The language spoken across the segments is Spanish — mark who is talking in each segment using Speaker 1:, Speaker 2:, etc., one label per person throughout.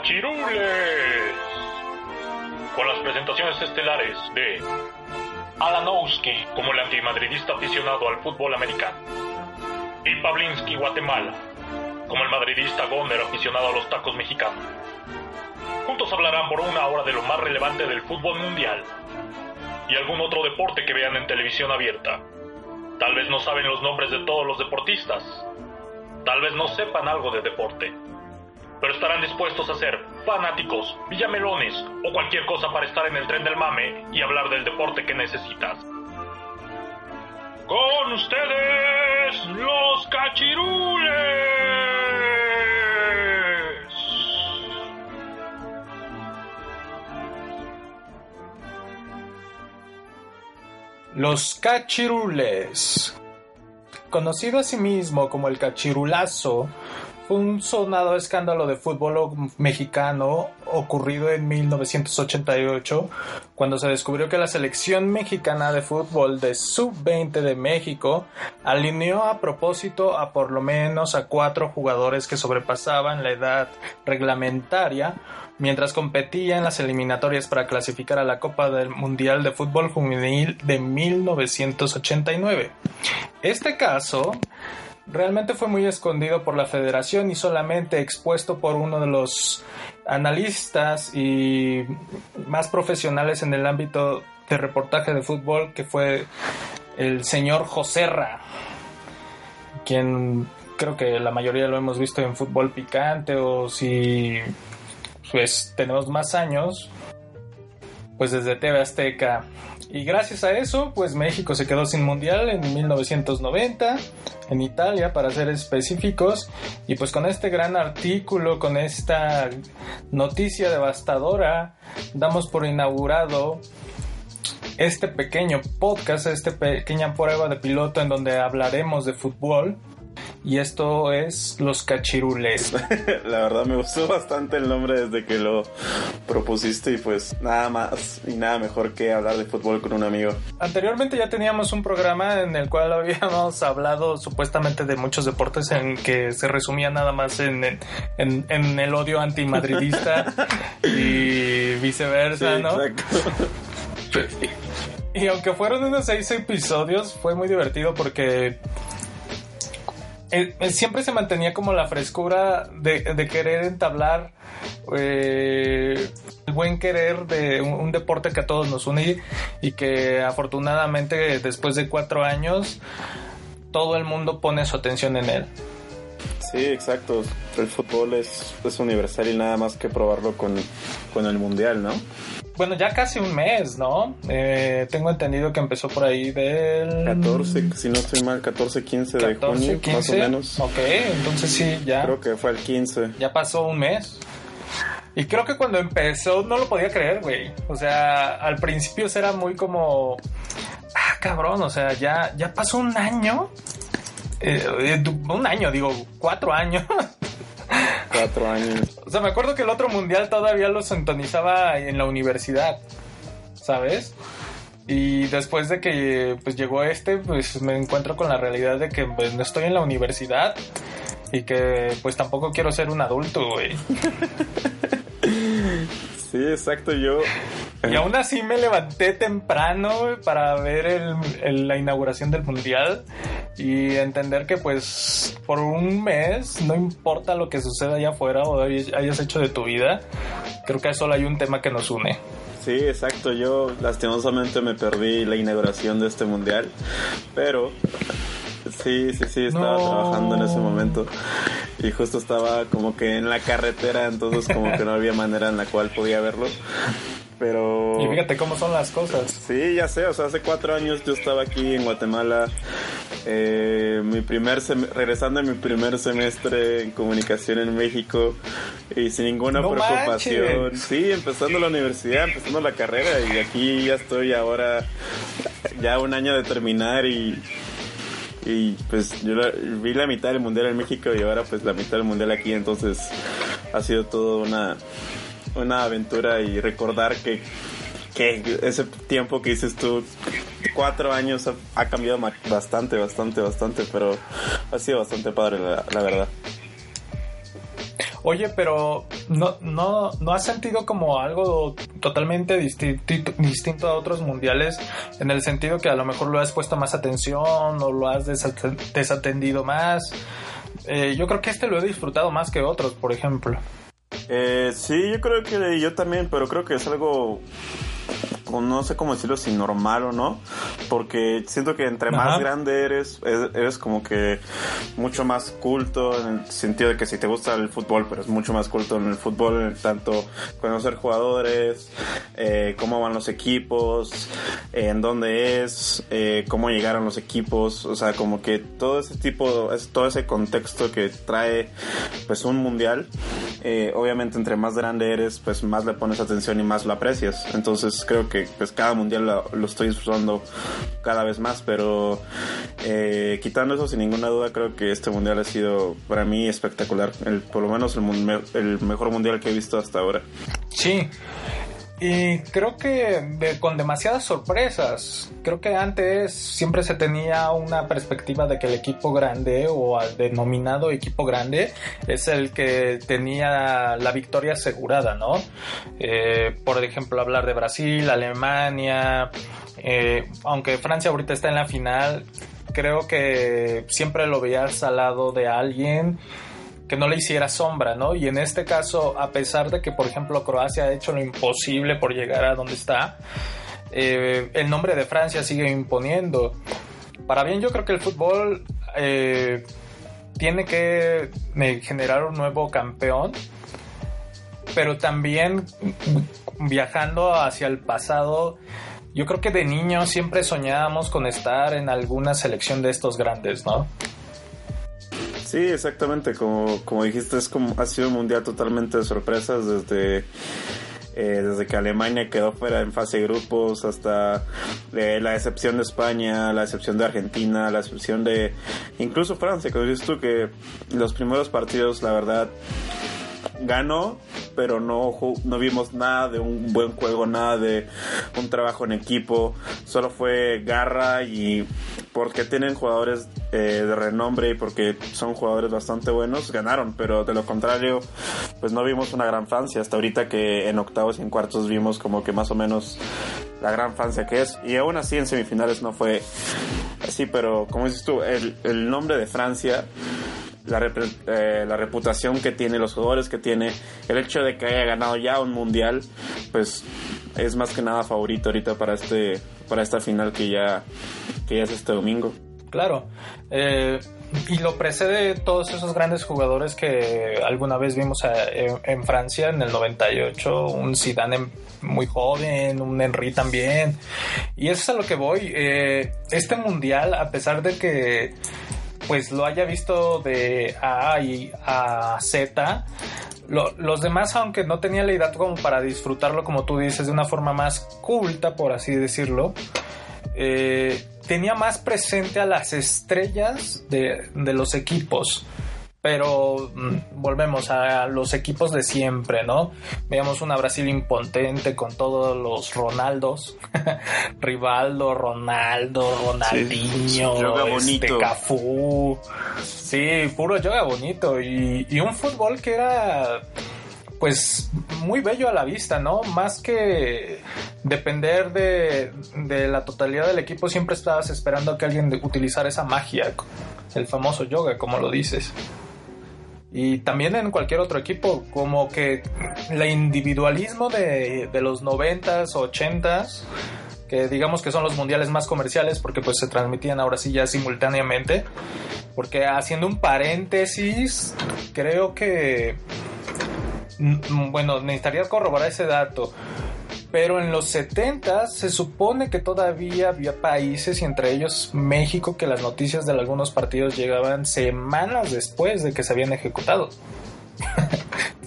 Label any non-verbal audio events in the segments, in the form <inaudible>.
Speaker 1: Cachirules. Con las presentaciones estelares de Alanowski como el antimadridista aficionado al fútbol americano y Pavlinsky Guatemala como el madridista Gomer aficionado a los tacos mexicanos. Juntos hablarán por una hora de lo más relevante del fútbol mundial y algún otro deporte que vean en televisión abierta. Tal vez no saben los nombres de todos los deportistas. Tal vez no sepan algo de deporte. Pero estarán dispuestos a ser fanáticos, villamelones o cualquier cosa para estar en el tren del mame y hablar del deporte que necesitas. Con ustedes, los cachirules.
Speaker 2: Los cachirules. Conocido asimismo como el cachirulazo, un sonado escándalo de fútbol mexicano ocurrido en 1988, cuando se descubrió que la selección mexicana de fútbol de sub-20 de México alineó a propósito a por lo menos a cuatro jugadores que sobrepasaban la edad reglamentaria mientras competía en las eliminatorias para clasificar a la Copa del Mundial de Fútbol Juvenil de 1989. Este caso realmente fue muy escondido por la federación y solamente expuesto por uno de los analistas y más profesionales en el ámbito de reportaje de fútbol que fue el señor Joserra quien creo que la mayoría lo hemos visto en fútbol picante o si pues tenemos más años pues desde TV Azteca y gracias a eso, pues México se quedó sin mundial en 1990, en Italia para ser específicos, y pues con este gran artículo, con esta noticia devastadora, damos por inaugurado este pequeño podcast, esta pequeña prueba de piloto en donde hablaremos de fútbol y esto es Los Cachirules. <laughs>
Speaker 3: La verdad me gustó bastante el nombre desde que lo propusiste y pues nada más y nada mejor que hablar de fútbol con un amigo.
Speaker 2: Anteriormente ya teníamos un programa en el cual <laughs> habíamos hablado supuestamente de muchos deportes en que se resumía nada más en, en, el odio antimadridista <laughs> y viceversa, ¿no? Exacto. Y aunque fueron unos seis episodios, fue muy divertido porque siempre se mantenía como la frescura de, querer entablar eh, el buen querer de un, deporte que a todos nos une y que afortunadamente después de cuatro años todo el mundo pone su atención en él.
Speaker 3: Sí, exacto. El fútbol es, universal y nada más que probarlo con, con el mundial, ¿no?
Speaker 2: Bueno, ya casi un mes, ¿no? Eh, tengo entendido que empezó por ahí del...
Speaker 3: 14, si no estoy mal, 14, 15 de junio, más o menos.
Speaker 2: Ok, entonces sí, ya...
Speaker 3: Creo que fue el 15.
Speaker 2: Ya pasó un mes. Y creo que cuando empezó no lo podía creer, güey. O sea, al principio era muy como... Ah, cabrón, o sea, ya, ya pasó un año. Eh, eh, un año, digo, cuatro años. <laughs>
Speaker 3: Cuatro años.
Speaker 2: O sea, me acuerdo que el otro mundial todavía lo sintonizaba en la universidad, ¿sabes? Y después de que pues llegó este, pues me encuentro con la realidad de que pues, no estoy en la universidad y que pues tampoco quiero ser un adulto, güey. <laughs>
Speaker 3: Sí, exacto, yo...
Speaker 2: Y aún así me levanté temprano para ver la inauguración del mundial y entender que pues por un mes no importa lo que suceda allá afuera o hayas hecho de tu vida, creo que solo hay un tema que nos une.
Speaker 3: Sí, exacto. Yo lastimosamente me perdí la inauguración de este mundial, pero Sí, sí, sí, estaba trabajando en ese momento y justo estaba como que en la carretera, entonces como que no había manera en la cual podía verlo. Pero...
Speaker 2: Y fíjate cómo son las cosas.
Speaker 3: Sí, ya sé, o sea, hace cuatro años yo estaba aquí en Guatemala, eh, mi primer regresando a mi primer semestre en comunicación en México y sin ninguna preocupación. Sí, empezando la universidad, empezando la carrera y aquí ya estoy ahora ya un año de terminar y y pues yo vi la mitad del mundial en México y ahora pues la mitad del mundial aquí, entonces ha sido todo una, una aventura y recordar que, que ese tiempo que dices tú, cuatro años ha, cambiado bastante, bastante, bastante, pero ha sido bastante padre la, la verdad.
Speaker 2: Oye, pero no, no, no has sentido como algo totalmente distinto, distinto a otros mundiales en el sentido que a lo mejor lo has puesto más atención o lo has desatendido más. Eh, yo creo que este lo he disfrutado más que otros, por ejemplo.
Speaker 3: Eh, sí, yo creo que yo también, pero creo que es algo no sé cómo decirlo, si normal o no, porque siento que entre más grande eres, eres como que mucho más culto en el sentido de que si te gusta el fútbol, pero es mucho más culto en el fútbol, tanto conocer jugadores, eh, cómo van los equipos, en dónde es, eh, cómo llegaron los equipos, o sea, como que todo ese tipo, todo ese contexto que trae pues un mundial, eh, obviamente entre más grande eres, pues más le pones atención y más lo aprecias. Entonces creo que pues cada mundial lo, estoy disfrutando cada vez más, pero eh, quitando eso sin ninguna duda creo que este mundial ha sido para mí espectacular, el, por lo menos el, el mejor mundial que he visto hasta ahora.
Speaker 2: Sí, y creo que con demasiadas sorpresas. Creo que antes siempre se tenía una perspectiva de que el equipo grande o al denominado equipo grande es el que tenía la victoria asegurada, ¿no? Eh, por ejemplo, hablar de Brasil, Alemania, eh, aunque Francia ahorita está en la final, creo que siempre lo veías al lado de alguien que no le hiciera sombra, ¿no? Y en este caso, a pesar de que, por ejemplo, Croacia ha hecho lo imposible por llegar a donde está, eh, el nombre de Francia sigue imponiendo. Para bien, yo creo que el fútbol eh, tiene que eh, generar un nuevo campeón, pero también viajando hacia el pasado. Yo creo que de niño siempre soñábamos con estar en alguna selección de estos grandes, ¿no?
Speaker 3: Sí, exactamente, como, como dijiste, es como, ha sido un mundial totalmente de sorpresas desde, eh, desde que Alemania quedó fuera en fase de grupos hasta eh, la excepción de España, la excepción de Argentina, la excepción de incluso Francia, que dices tú que los primeros partidos, la verdad, ganó, pero no, no vimos nada de un buen juego, nada de un trabajo en equipo, solo fue garra y porque tienen jugadores eh, de renombre y porque son jugadores bastante buenos, ganaron, pero de lo contrario, pues no vimos una gran Francia, hasta ahorita que en octavos y en cuartos vimos como que más o menos la gran Francia que es, y aún así en semifinales no fue así, pero como dices tú, el, el nombre de Francia la, eh, la reputación que tiene, los jugadores que tiene, el hecho de que haya ganado ya un mundial, pues es más que nada favorito ahorita para este para esta final que ya que ya es este domingo.
Speaker 2: Claro. Eh, y lo precede todos esos grandes jugadores que alguna vez vimos eh, en, Francia en el 98, un Zidane muy joven, un Henry también. Y eso es a lo que voy. este mundial, a pesar de que pues lo haya visto de A y a Z. los demás, aunque no tenían la edad como para disfrutarlo, como tú dices, de una forma más culta, por así decirlo, eh, tenía más presente a las estrellas de los equipos pero mm, volvemos a los equipos de siempre, ¿no? Veamos una Brasil impotente con todos los Ronaldos, <laughs> Rivaldo, Ronaldo, Ronaldinho, este, Cafú, sí, puro yoga bonito y, y un fútbol que era pues muy bello a la vista, ¿no? Más que depender de, de, la totalidad del equipo, siempre estabas esperando que alguien utilizara esa magia, el famoso yoga, como lo dices y también en cualquier otro equipo, como que el individualismo de, de los 90s, 80s, que digamos que son los mundiales más comerciales porque pues se transmitían ahora sí ya simultáneamente, porque haciendo un paréntesis, creo que, bueno, necesitaría corroborar ese dato, pero en los 70 se supone que todavía había países, y entre ellos México, que las noticias de algunos partidos llegaban semanas después de que se habían ejecutado.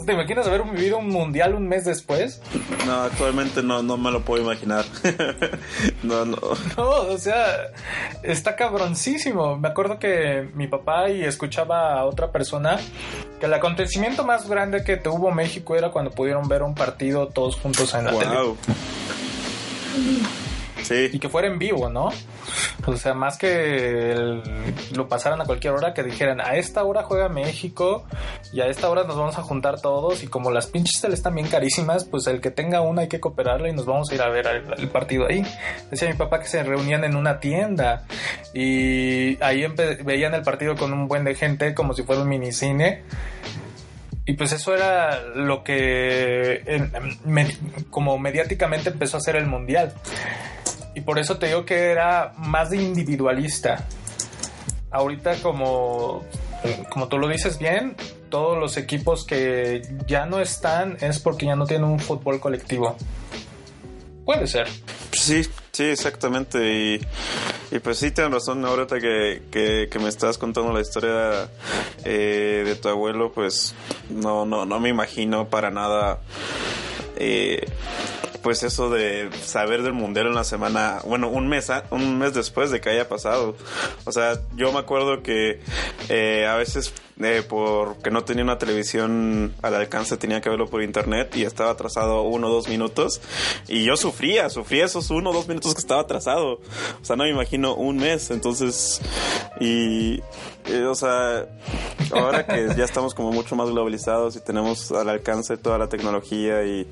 Speaker 2: ¿Te imaginas haber vivido un mundial un mes después?
Speaker 3: No, actualmente no, no me lo puedo imaginar. <laughs> no, no.
Speaker 2: No, o sea, está cabroncísimo. Me acuerdo que mi papá y escuchaba a otra persona que el acontecimiento más grande que tuvo México era cuando pudieron ver un partido todos juntos en la wow. Y que fuera en vivo, ¿no? O sea, más que lo pasaran a cualquier hora, que dijeran, a esta hora juega México y a esta hora nos vamos a juntar todos y como las pinches teles están bien carísimas, pues el que tenga una hay que cooperarle y nos vamos a ir a ver el, partido ahí. Decía mi papá que se reunían en una tienda y ahí veían el partido con un buen de gente como si fuera un minicine y pues eso era lo que como mediáticamente empezó a ser el mundial. Y por eso te digo que era más de individualista. Ahorita como, como tú lo dices bien, todos los equipos que ya no están es porque ya no tienen un fútbol colectivo. Puede ser.
Speaker 3: Sí, sí, exactamente. Y, pues sí, tienes razón. Ahorita que, que, me estás contando la historia eh, de tu abuelo, pues no, no, no me imagino para nada. Eh, pues eso de saber del mundial en la semana, bueno, un mes, un mes después de que haya pasado. O sea, yo me acuerdo que eh, a veces eh, porque no tenía una televisión al alcance, tenía que verlo por internet y estaba atrasado uno o dos minutos. Y yo sufría, sufría esos uno o dos minutos que estaba atrasado. O sea, no me imagino un mes. Entonces, y, eh, o sea, ahora que ya estamos como mucho más globalizados y tenemos al alcance toda la tecnología y,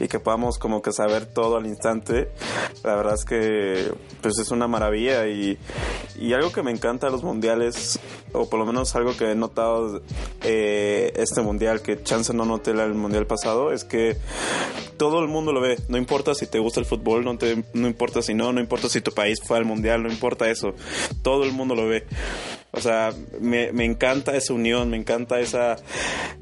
Speaker 3: y que podamos como que saber todo al instante, la verdad es que pues es una maravilla y, y algo que me encanta de los mundiales, o por lo menos algo que he notado eh, este mundial, que chance no noté el mundial pasado, es que todo el mundo lo ve, no importa si te gusta el fútbol, no, te, no importa si no, no importa si tu país fue al mundial, no importa eso, todo el mundo lo ve. O sea, me, me encanta esa unión, me encanta esa,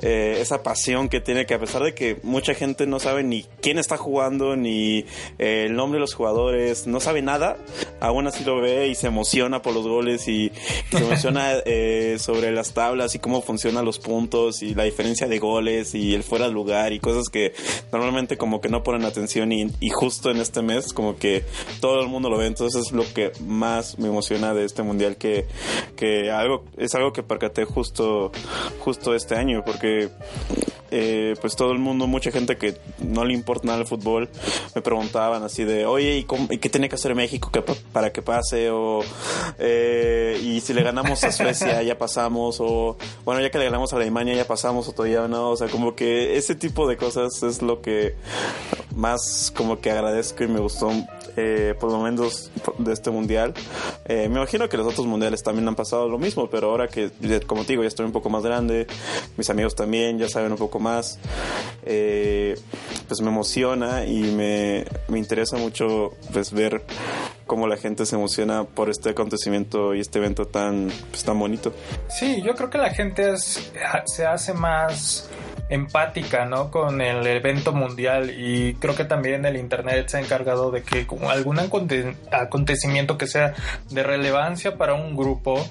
Speaker 3: eh, esa pasión que tiene, que a pesar de que mucha gente no sabe ni quién está jugando, ni eh, el nombre de los jugadores, no sabe nada, aún así lo ve y se emociona por los goles y, se emociona <laughs> eh, sobre las tablas y cómo funcionan los puntos y la diferencia de goles y el fuera de lugar y cosas que normalmente como que no ponen atención y, y justo en este mes como que todo el mundo lo ve, entonces es lo que más me emociona de este mundial que, que algo, es algo que percaté justo, justo este año, porque eh, pues todo el mundo, mucha gente que no le importa nada el fútbol, me preguntaban así de, oye, ¿y, qué tiene que hacer México para que pase? O, eh, y si le ganamos a Suecia, <laughs> ya pasamos, o bueno, ya que le ganamos a Alemania, ya pasamos, o todavía no, o sea, como que ese tipo de cosas es lo que más como que agradezco y me gustó eh, por lo menos de este mundial. me imagino que los otros mundiales también han pasado lo mismo, pero ahora que, como te digo, ya estoy un poco más grande, mis amigos también ya saben un poco más, eh, pues me emociona y me, me interesa mucho pues ver cómo la gente se emociona por este acontecimiento y este evento tan, pues, tan bonito.
Speaker 2: Sí, yo creo que la gente se hace más empática, ¿no? Con el evento mundial y creo que también el internet se ha encargado de que algún acontecimiento que sea de relevancia para un grupo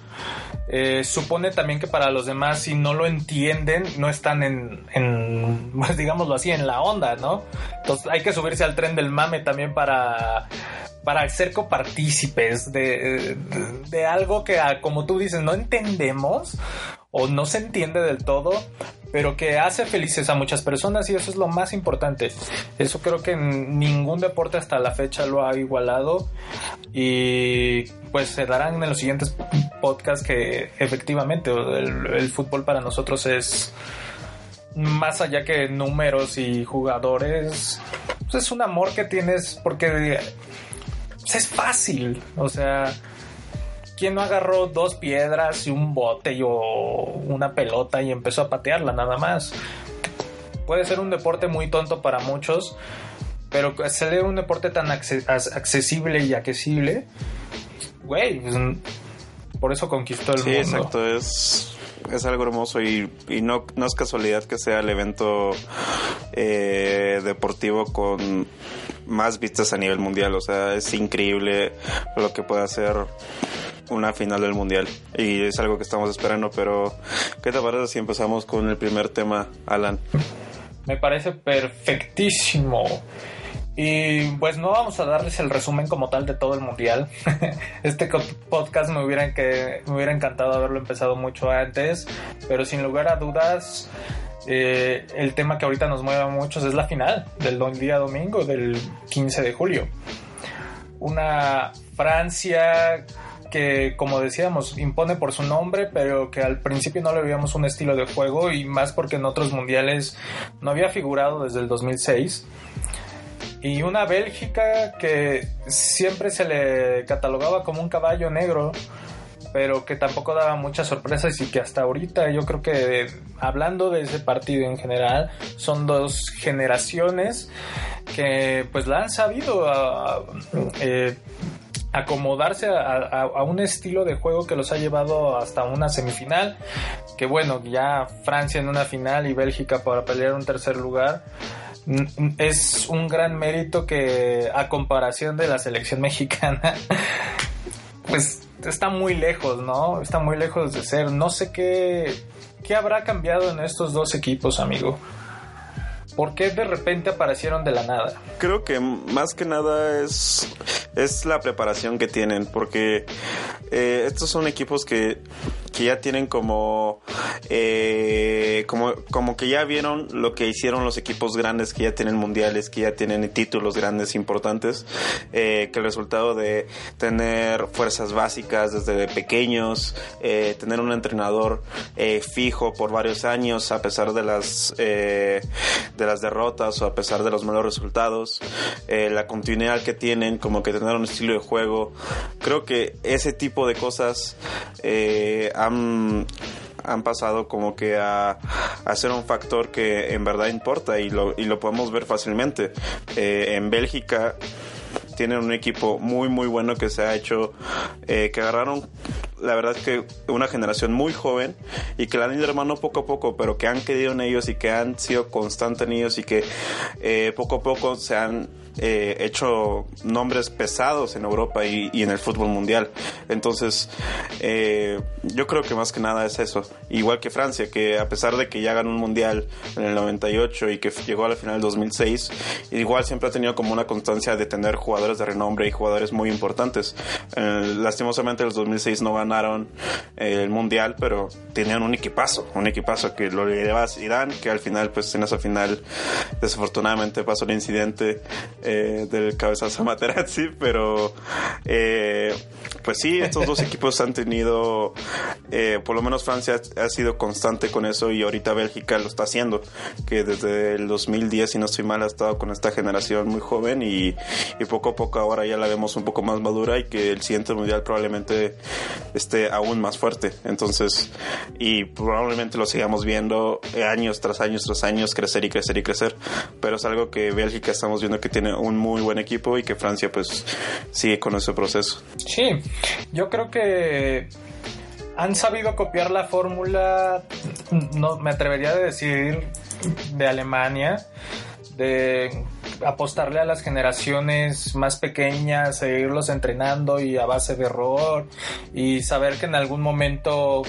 Speaker 2: eh, supone también que para los demás si no lo entienden no están en, en <laughs> pues digámoslo así en la onda, ¿no? Entonces hay que subirse al tren del mame también para para ser copartícipes de, de, algo que, como tú dices, no entendemos o no se entiende del todo, pero que hace felices a muchas personas y eso es lo más importante. Eso creo que ningún deporte hasta la fecha lo ha igualado y pues se darán en los siguientes podcasts que efectivamente el, fútbol para nosotros es más allá que números y jugadores, pues, es un amor que tienes porque es fácil, o sea, ¿quién no agarró dos piedras y un bote y, o una pelota y empezó a patearla nada más? Puede ser un deporte muy tonto para muchos, pero ser un deporte tan accesible y accesible, güey, pues, por eso conquistó el mundo.
Speaker 3: Sí, exacto, es, es algo hermoso y, no, no es casualidad que sea el evento eh, deportivo con más vistas a nivel mundial. O sea, es increíble lo que puede hacer una final del mundial y es algo que estamos esperando. Pero, ¿qué te parece si empezamos con el primer tema, Alan?
Speaker 2: Me parece perfectísimo. Y pues no vamos a darles el resumen como tal de todo el mundial. <laughs> Este podcast me hubiera, encantado haberlo empezado mucho antes, pero sin lugar a dudas eh, el tema que ahorita nos mueve a muchos es la final del día domingo del 15 de julio. una Francia que, como decíamos, impone por su nombre, pero que al principio no le veíamos un estilo de juego y más porque en otros mundiales no había figurado desde el 2006. Y una Bélgica que siempre se le catalogaba como un caballo negro, pero que tampoco daba muchas sorpresas y que hasta ahorita yo creo que hablando de ese partido en general son dos generaciones que pues la han sabido ah, eh, acomodarse a, un estilo de juego que los ha llevado hasta una semifinal. Que bueno, ya Francia en una final y Bélgica para pelear un tercer lugar. Es un gran mérito que a comparación de la selección <laughs> mexicana, pues está muy lejos, ¿no? Está muy lejos de ser. No sé qué, qué habrá cambiado en estos dos equipos, amigo. ¿Por qué de repente aparecieron de la nada?
Speaker 3: Creo que más que nada es, es la preparación que tienen, porque eh, estos son equipos que, que ya tienen como, eh, como, como que ya vieron lo que hicieron los equipos grandes que ya tienen mundiales, que ya tienen títulos grandes importantes, eh, que el resultado de tener fuerzas básicas desde pequeños, tener un entrenador fijo por varios años a pesar de las de las derrotas o a pesar de los malos resultados, eh, la continuidad que tienen, como que tener un estilo de juego. Creo que ese tipo de cosas eh, han han pasado como que a, a, ser un factor que en verdad importa y lo, y lo podemos ver fácilmente. Eh, en Bélgica tienen un equipo muy muy bueno que se ha hecho, que agarraron la verdad que una generación muy joven y que la han ido hermano poco a poco, pero que han querido en ellos y que han sido constantes en ellos y que eh, poco a poco se han eh, hecho nombres pesados en Europa y, en el fútbol mundial. Entonces, eh, yo creo que más que nada es eso. Igual que Francia, que a pesar de que ya ganó un mundial en el 98 y que llegó a la final del 2006, igual siempre ha tenido como una constancia de tener jugadores de renombre y jugadores muy importantes. Eh, lastimosamente, en el 2006 no ganaron el mundial, pero tenían un equipazo, un equipazo que lo llevaba Zidane, que al final, pues en esa final, desafortunadamente pasó el incidente eh, del cabezazo Materazzi, pero eh, pues sí, estos dos equipos han tenido, eh, por lo menos Francia ha sido constante con eso y ahorita Bélgica lo está haciendo, que desde el 2010, si no estoy mal, ha estado con esta generación muy joven y, poco a poco ahora ya la vemos un poco más madura y que el siguiente mundial probablemente esté aún más fuerte. Entonces, y probablemente lo sigamos viendo años tras años tras años crecer y crecer y crecer, pero es algo que Bélgica estamos viendo que tiene un muy buen equipo y que Francia pues sigue con ese proceso.
Speaker 2: Sí, yo creo que han sabido copiar la fórmula, no me atrevería a decir, de Alemania, de apostarle a las generaciones más pequeñas, seguirlos entrenando y a base de error y saber que en algún momento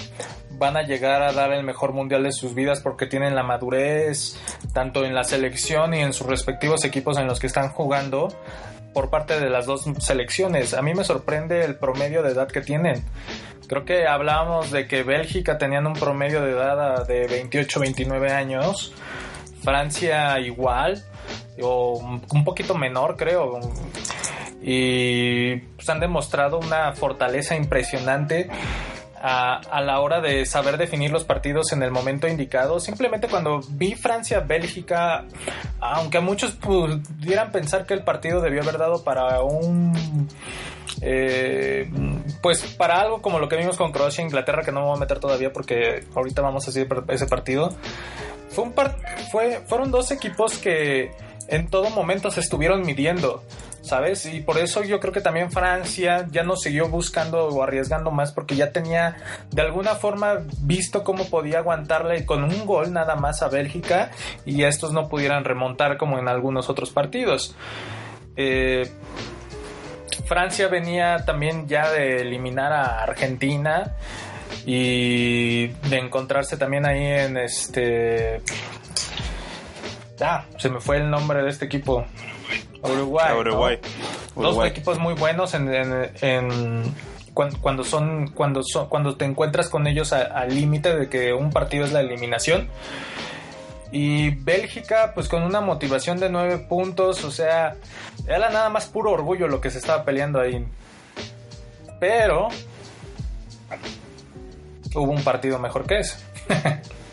Speaker 2: van a llegar a dar el mejor mundial de sus vidas porque tienen la madurez, tanto en la selección y en sus respectivos equipos en los que están jugando, por parte de las dos selecciones. A mí me sorprende el promedio de edad que tienen. Creo que hablábamos de que Bélgica tenían un promedio de edad de 28, 29 años. Francia igual, o un poquito menor creo. Y pues, han demostrado una fortaleza impresionante a, la hora de saber definir los partidos en el momento indicado. Simplemente cuando vi Francia-Bélgica, aunque muchos pudieran pensar que el partido debió haber dado para un... Eh, pues para algo como lo que vimos con Croacia e Inglaterra, que no me voy a meter todavía porque ahorita vamos a seguir ese partido. Fue un fue, fueron dos equipos que en todo momento se estuvieron midiendo. ¿Sabes? Y por eso yo creo que también Francia ya no siguió buscando o arriesgando más porque ya tenía de alguna forma visto cómo podía aguantarle con un gol nada más a Bélgica y estos no pudieran remontar como en algunos otros partidos. Eh, Francia venía también ya de eliminar a Argentina y de encontrarse también ahí en este... Ah, se me fue el nombre de este equipo. Uruguay.
Speaker 3: Uruguay.
Speaker 2: Dos equipos muy buenos en, cuando, son cuando son cuando te encuentras con ellos al límite de que un partido es la eliminación Y Bélgica, pues con una motivación de nueve puntos, o sea, era nada más puro orgullo lo que se estaba peleando ahí. Pero hubo un partido mejor que ese. <laughs>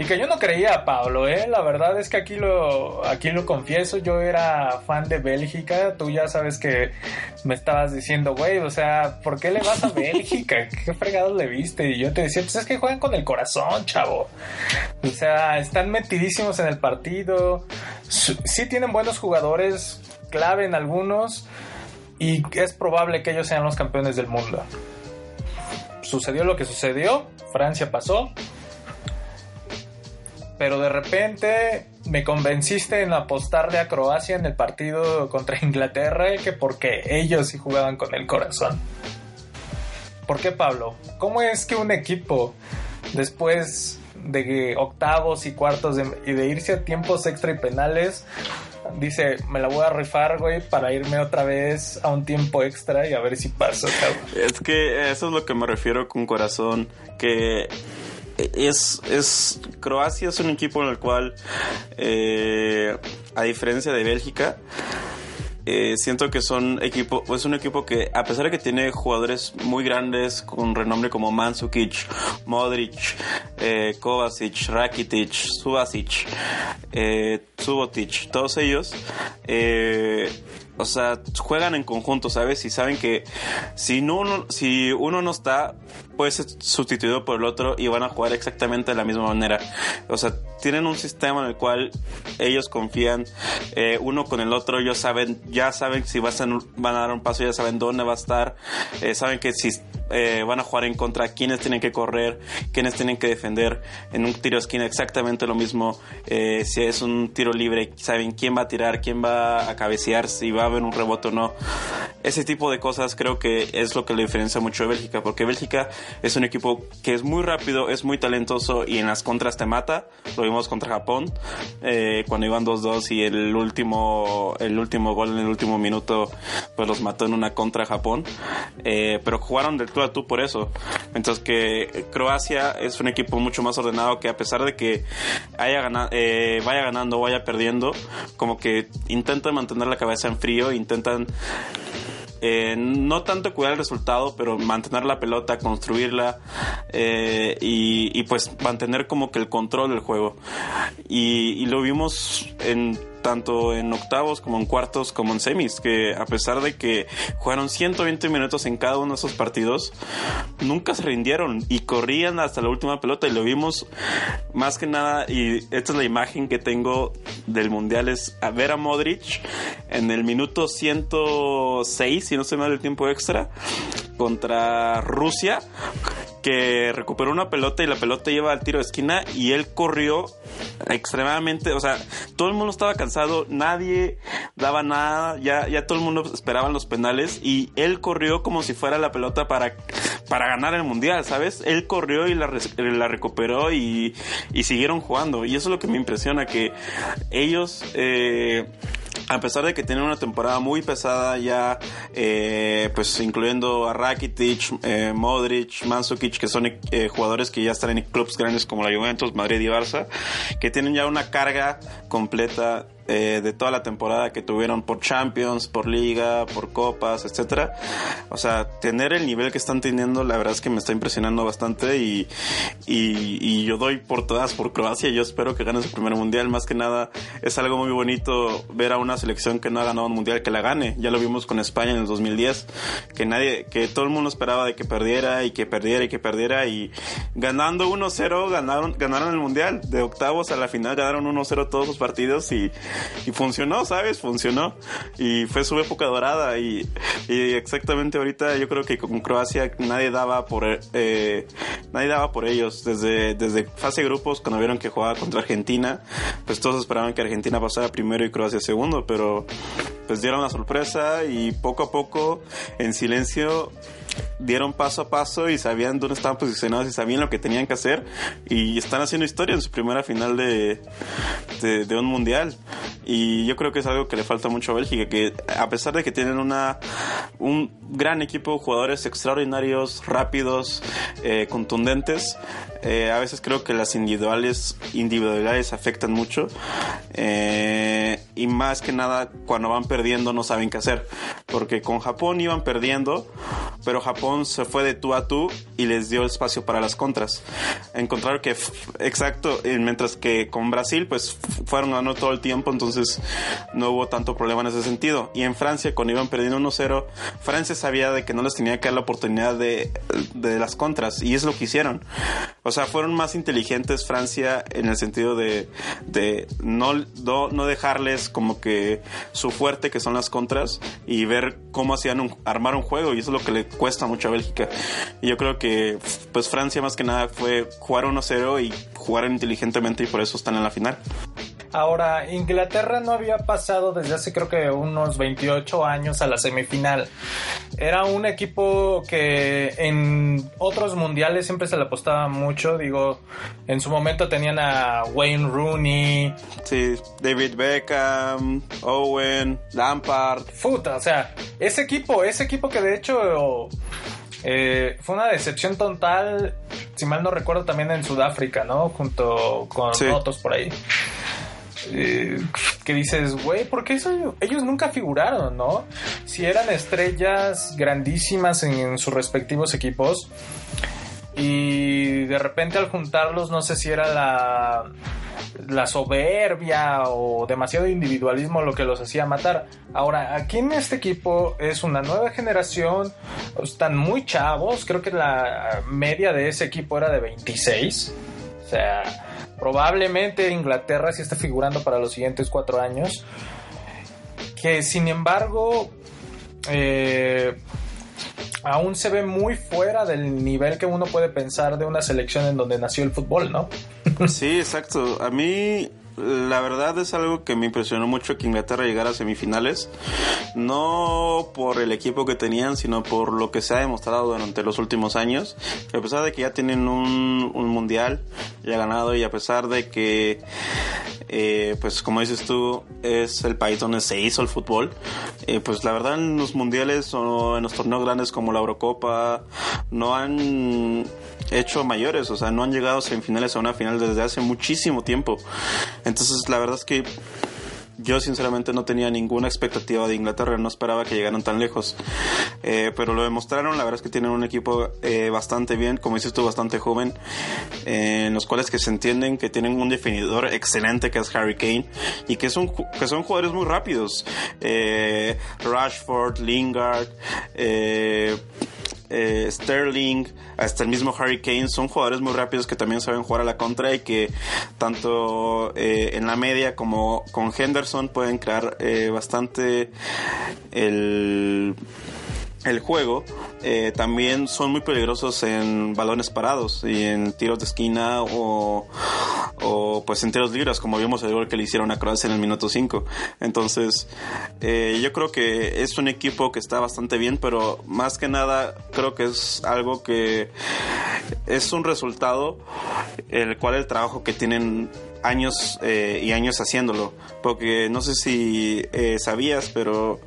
Speaker 2: Y que yo no creía a Pablo, ¿eh? La verdad es que aquí lo, aquí lo confieso, yo era fan de Bélgica, tú ya sabes que me estabas diciendo, güey, o sea, ¿por qué le vas a Bélgica? <laughs> ¿Qué fregados le viste? Y yo te decía, pues es que juegan con el corazón, chavo. O sea, están metidísimos en el partido, sí tienen buenos jugadores, clave en algunos, y es probable que ellos sean los campeones del mundo. Sucedió lo que sucedió, Francia pasó, pero de repente me convenciste en apostarle a Croacia en el partido contra <laughs> Inglaterra que porque ellos sí jugaban con el corazón. ¿Por qué Pablo? ¿Cómo es que un equipo después de octavos y cuartos y de irse a tiempos extra y penales dice, me la voy a rifar, güey, para irme otra vez a un tiempo extra y a ver si pasa,
Speaker 3: Es que eso es lo que me refiero con corazón, que es, es Croacia es un equipo en el cual, eh, a diferencia de Bélgica, eh, siento que son equipo, es un equipo que a pesar de que tiene jugadores muy grandes con renombre como Mansukic, Modric, eh, Kovacic, Rakitic, Subasic, eh, Subotic, todos ellos, eh, o sea, juegan en conjunto, ¿sabes? Y saben que si, no, si uno no está, puede ser sustituido por el otro y van a jugar exactamente de la misma manera. O sea, tienen un sistema en el cual ellos confían eh, uno con el otro, ellos saben, ya saben si van a dar un paso, ya saben dónde va a estar, eh, saben que si eh, van a jugar en contra, quiénes tienen que correr, quiénes tienen que defender en un tiro esquina, exactamente lo mismo. si es un tiro libre, saben quién va a tirar, quién va a cabecear, si va a haber un rebote o no. Ese tipo de cosas creo que es lo que le diferencia mucho de Bélgica, porque Bélgica es un equipo que es muy rápido, es muy talentoso y en las contras te mata. Lo vimos contra Japón, eh, cuando iban 2-2 y el último, el último gol en el último minuto, pues los mató en una contra Japón. Eh, pero jugaron del tú a tú por eso. Entonces que Croacia es un equipo mucho más ordenado que a pesar de que haya ganado, eh, vaya ganando o vaya perdiendo, como que intenta mantener la cabeza en frío, intentan eh, no tanto cuidar el resultado, pero mantener la pelota, construirla eh, y, pues mantener como que el control del juego. y lo vimos en tanto en octavos como en cuartos como en semis, que a pesar de que jugaron 120 minutos en cada uno de esos partidos, nunca se rindieron y corrían hasta la última pelota y lo vimos más que nada y esta es la imagen que tengo del mundial es a ver a Modric en el minuto 106, si no se me da el tiempo extra, contra Rusia que recuperó una pelota y la pelota lleva al tiro de esquina y él corrió extremadamente, o sea, todo el mundo estaba cansado, nadie daba nada, ya, ya todo el mundo esperaba los penales y él corrió como si fuera la pelota para, para ganar el mundial, ¿sabes? Él corrió y la, la recuperó y, y siguieron jugando y eso es lo que me impresiona, que ellos... Eh, a pesar de que tienen una temporada muy pesada ya, eh, pues incluyendo a Rakitic, eh, Modric, Mansukic, que son jugadores que ya están en clubes grandes como la Juventus, Madrid y Barça, que tienen ya una carga completa eh, de toda la temporada que tuvieron por Champions, por Liga, por Copas, etcétera. O sea, tener el nivel que están teniendo, la verdad es que me está impresionando bastante y, y, yo doy por todas por Croacia. Yo espero que gane su primer mundial. Más que nada, es algo muy bonito ver a una selección que no ha ganado un mundial que la gane. Ya lo vimos con España en el 2010, que nadie, que todo el mundo esperaba de que perdiera y que perdiera y que perdiera y ganando 1-0 ganaron, ganaron el mundial. De octavos a la final ganaron 1-0 todos los partidos y <laughs> y funcionó, ¿sabes? Funcionó y fue su época dorada y, exactamente ahorita yo creo que con Croacia nadie daba por eh, nadie daba por ellos desde desde fase grupos cuando vieron que jugaba contra Argentina pues todos esperaban que Argentina pasara primero y Croacia segundo pero pues dieron la sorpresa y poco a poco en silencio dieron paso a paso y sabían dónde estaban posicionados y sabían lo que tenían que hacer y están haciendo historia en su primera final de, de, un mundial. Y yo creo que es algo que le falta mucho a Bélgica, que a pesar de que tienen una un gran equipo jugadores extraordinarios, rápidos, eh, contundentes, eh, a veces creo que las individuales individualidades afectan mucho eh, y más que nada cuando van perdiendo no saben qué hacer porque con Japón iban perdiendo pero Japón se fue de tú a tú y les dio espacio para las contras. Encontraron que exacto mientras que con Brasil pues fueron ganando todo el tiempo entonces no hubo tanto problema en ese sentido. Y en Francia cuando iban perdiendo 1-0 Francia sabía de que no les tenía que dar la oportunidad de, de las contras y es lo que hicieron. o sea, fueron más inteligentes Francia en el sentido de, de no, no, dejarles como que su fuerte, que son las contras, y ver cómo hacían un, armar un juego. Y eso es lo que le cuesta mucho a Bélgica. Y yo creo que, pues Francia más que nada fue jugar 1-0 y jugar inteligentemente y por eso están en la final.
Speaker 2: Ahora, Inglaterra no había pasado desde hace creo que unos 28 años a la semifinal. Era un equipo que en otros mundiales siempre se le apostaba mucho. Digo, en su momento tenían a Wayne Rooney.
Speaker 3: Sí, David Beckham, Owen, Lampard.
Speaker 2: Puta, o sea, ese equipo, ese equipo que de hecho eh, fue una decepción total, si mal no recuerdo, también en Sudáfrica, ¿no? Junto con otros por ahí. Eh, que dices, güey, ¿por qué eso, ellos nunca figuraron, no? Si eran estrellas grandísimas en, sus respectivos equipos y de repente al juntarlos no sé si era la, la soberbia o demasiado individualismo lo que los hacía matar. Ahora, aquí en este equipo es una nueva generación, están muy chavos, creo que la media de ese equipo era de 26. O sea, probablemente Inglaterra sí está figurando para los siguientes cuatro años. Que sin embargo, eh, aún se ve muy fuera del nivel que uno puede pensar de una selección en donde nació el fútbol, ¿no?
Speaker 3: Sí, exacto. A mí la verdad es algo que me impresionó mucho que Inglaterra llegara a semifinales. No por el equipo que tenían, sino por lo que se ha demostrado durante los últimos años. a pesar de que ya tienen un, mundial ya ganado y a pesar de que, eh, pues como dices tú, es el país donde se hizo el fútbol, eh, pues la verdad en los mundiales o en los torneos grandes como la Eurocopa no han hecho mayores, o sea, no han llegado a semifinales a una final desde hace muchísimo tiempo. Entonces, la verdad es que yo sinceramente no tenía ninguna expectativa de Inglaterra, no esperaba que llegaran tan lejos. Eh, pero lo demostraron, la verdad es que tienen un equipo eh, bastante bien, como dices tú, bastante joven, eh, en los cuales que se entienden que tienen un definidor excelente que es Harry Kane y que son, que son jugadores muy rápidos. Rashford, Lingard, eh, Sterling, hasta el mismo Harry Kane, son jugadores muy rápidos que también saben jugar a la contra y que tanto eh, en la media como con Henderson pueden crear eh, bastante el el juego, eh, también son muy peligrosos en balones parados y en tiros de esquina o, o pues en tiros libres, como vimos el gol que le hicieron a Croacia en el minuto 5. Entonces, eh, yo creo que es un equipo que está bastante bien, pero más que nada creo que es algo que es un resultado el cual el trabajo que tienen años eh, y años haciéndolo. Porque no sé si eh, sabías, pero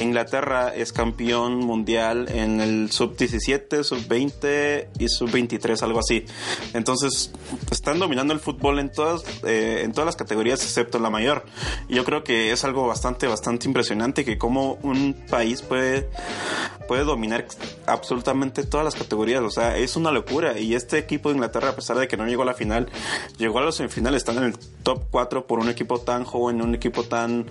Speaker 3: Inglaterra es campeón mundial en el sub 17, sub 20 y sub 23, algo así. Entonces están dominando el fútbol en todas, eh, en todas las categorías excepto la mayor. Y yo creo que es algo bastante, bastante impresionante que como un país puede, puede dominar absolutamente todas las categorías. O sea, es una locura. Y este equipo de Inglaterra, a pesar de que no llegó a la final, llegó a los semifinales están en el top 4 por un equipo tan joven, un equipo tan,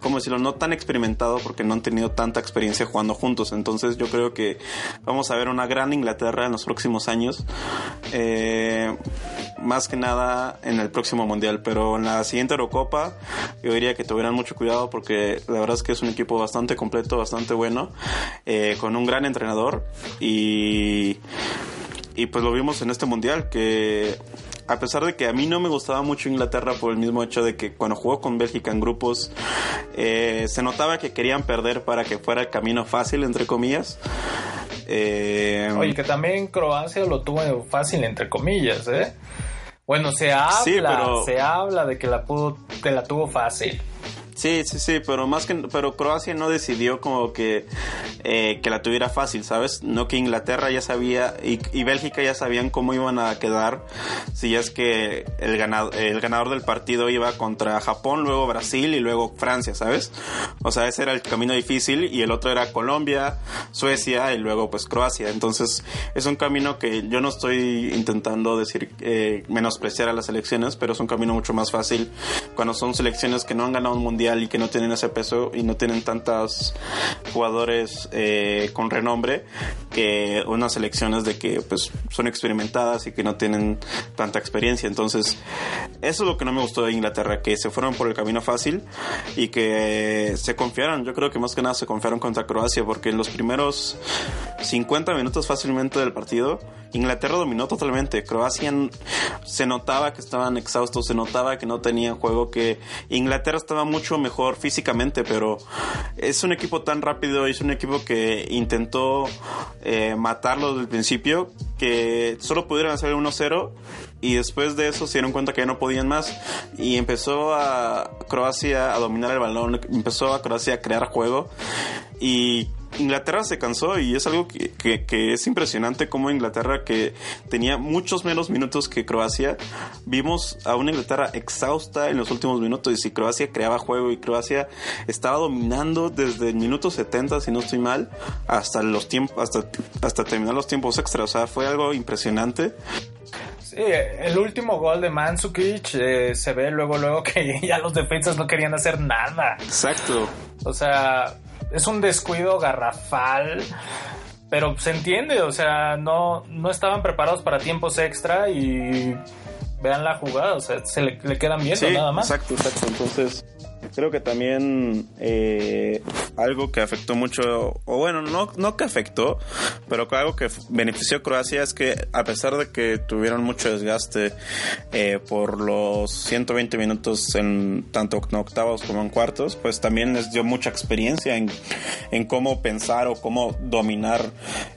Speaker 3: ¿cómo decirlo? No tan experimentado porque no han tenido tanta experiencia jugando juntos. Entonces yo creo que vamos a ver una gran Inglaterra en los próximos años. Eh, más que nada en el próximo mundial, pero en la siguiente Eurocopa yo diría que tuvieran mucho cuidado porque la verdad es que es un equipo bastante completo, bastante bueno, eh, con un gran entrenador y y pues lo vimos en este mundial que a pesar de que a mí no me gustaba mucho Inglaterra por el mismo hecho de que cuando jugó con Bélgica en grupos eh, se notaba que querían perder para que fuera el camino fácil, entre comillas. Eh,
Speaker 2: Oye, que también Croacia lo tuvo fácil, entre comillas, ¿eh? Bueno, se habla, se habla de que la pudo, que la tuvo fácil.
Speaker 3: Sí, sí, sí, pero más que, pero Croacia no decidió como que, eh, que la tuviera fácil, ¿sabes? No que Inglaterra ya sabía y, y, Bélgica ya sabían cómo iban a quedar si es que el ganador, el ganador del partido iba contra Japón, luego Brasil y luego Francia, ¿sabes? O sea, ese era el camino difícil y el otro era Colombia, Suecia y luego pues Croacia. Entonces es un camino que yo no estoy intentando decir eh, menospreciar a las selecciones, pero es un camino mucho más fácil cuando son selecciones que no han ganado un mundial y que no tienen ese peso y no tienen tantos jugadores eh, con renombre que unas selecciones de que pues son experimentadas y que no tienen tanta experiencia. Entonces, eso es lo que no me gustó de Inglaterra, que se fueron por el camino fácil y que se confiaron. Yo creo que más que nada se confiaron contra Croacia porque en los primeros 50 minutos fácilmente del partido Inglaterra dominó totalmente. Croacia se notaba que estaban exhaustos, se notaba que no tenían juego, que Inglaterra estaba mucho mejor físicamente, pero es un equipo tan rápido, es un equipo que intentó eh, matarlo desde el principio, que solo pudieron hacer 1-0 y después de eso se dieron cuenta que ya no podían más y empezó a Croacia a dominar el balón, empezó a Croacia a crear juego y Inglaterra se cansó y es algo que, que, es impresionante como Inglaterra que tenía muchos menos minutos que Croacia. Vimos a una Inglaterra exhausta en los últimos minutos y Croacia creaba juego y Croacia estaba dominando desde el minuto 70, si no estoy mal, hasta los tiempos, hasta, hasta terminar los tiempos extra. O sea, fue algo impresionante.
Speaker 2: Sí, el último gol de Mandzukic eh, se ve luego, luego que <laughs> ya los defensas no querían hacer nada.
Speaker 3: Exacto.
Speaker 2: O sea, es un descuido garrafal. Pero se entiende, o sea, no, no estaban preparados para tiempos extra y vean la jugada, o sea, se le, quedan bien nada más.
Speaker 3: Exacto, exacto. Entonces, creo que también eh, algo que afectó mucho, o bueno, no, no que afectó, pero algo que benefició a Croacia es que a pesar de que tuvieron mucho desgaste eh, por los 120 minutos en tanto en octavos como en cuartos, pues también les dio mucha experiencia en, en cómo pensar o cómo dominar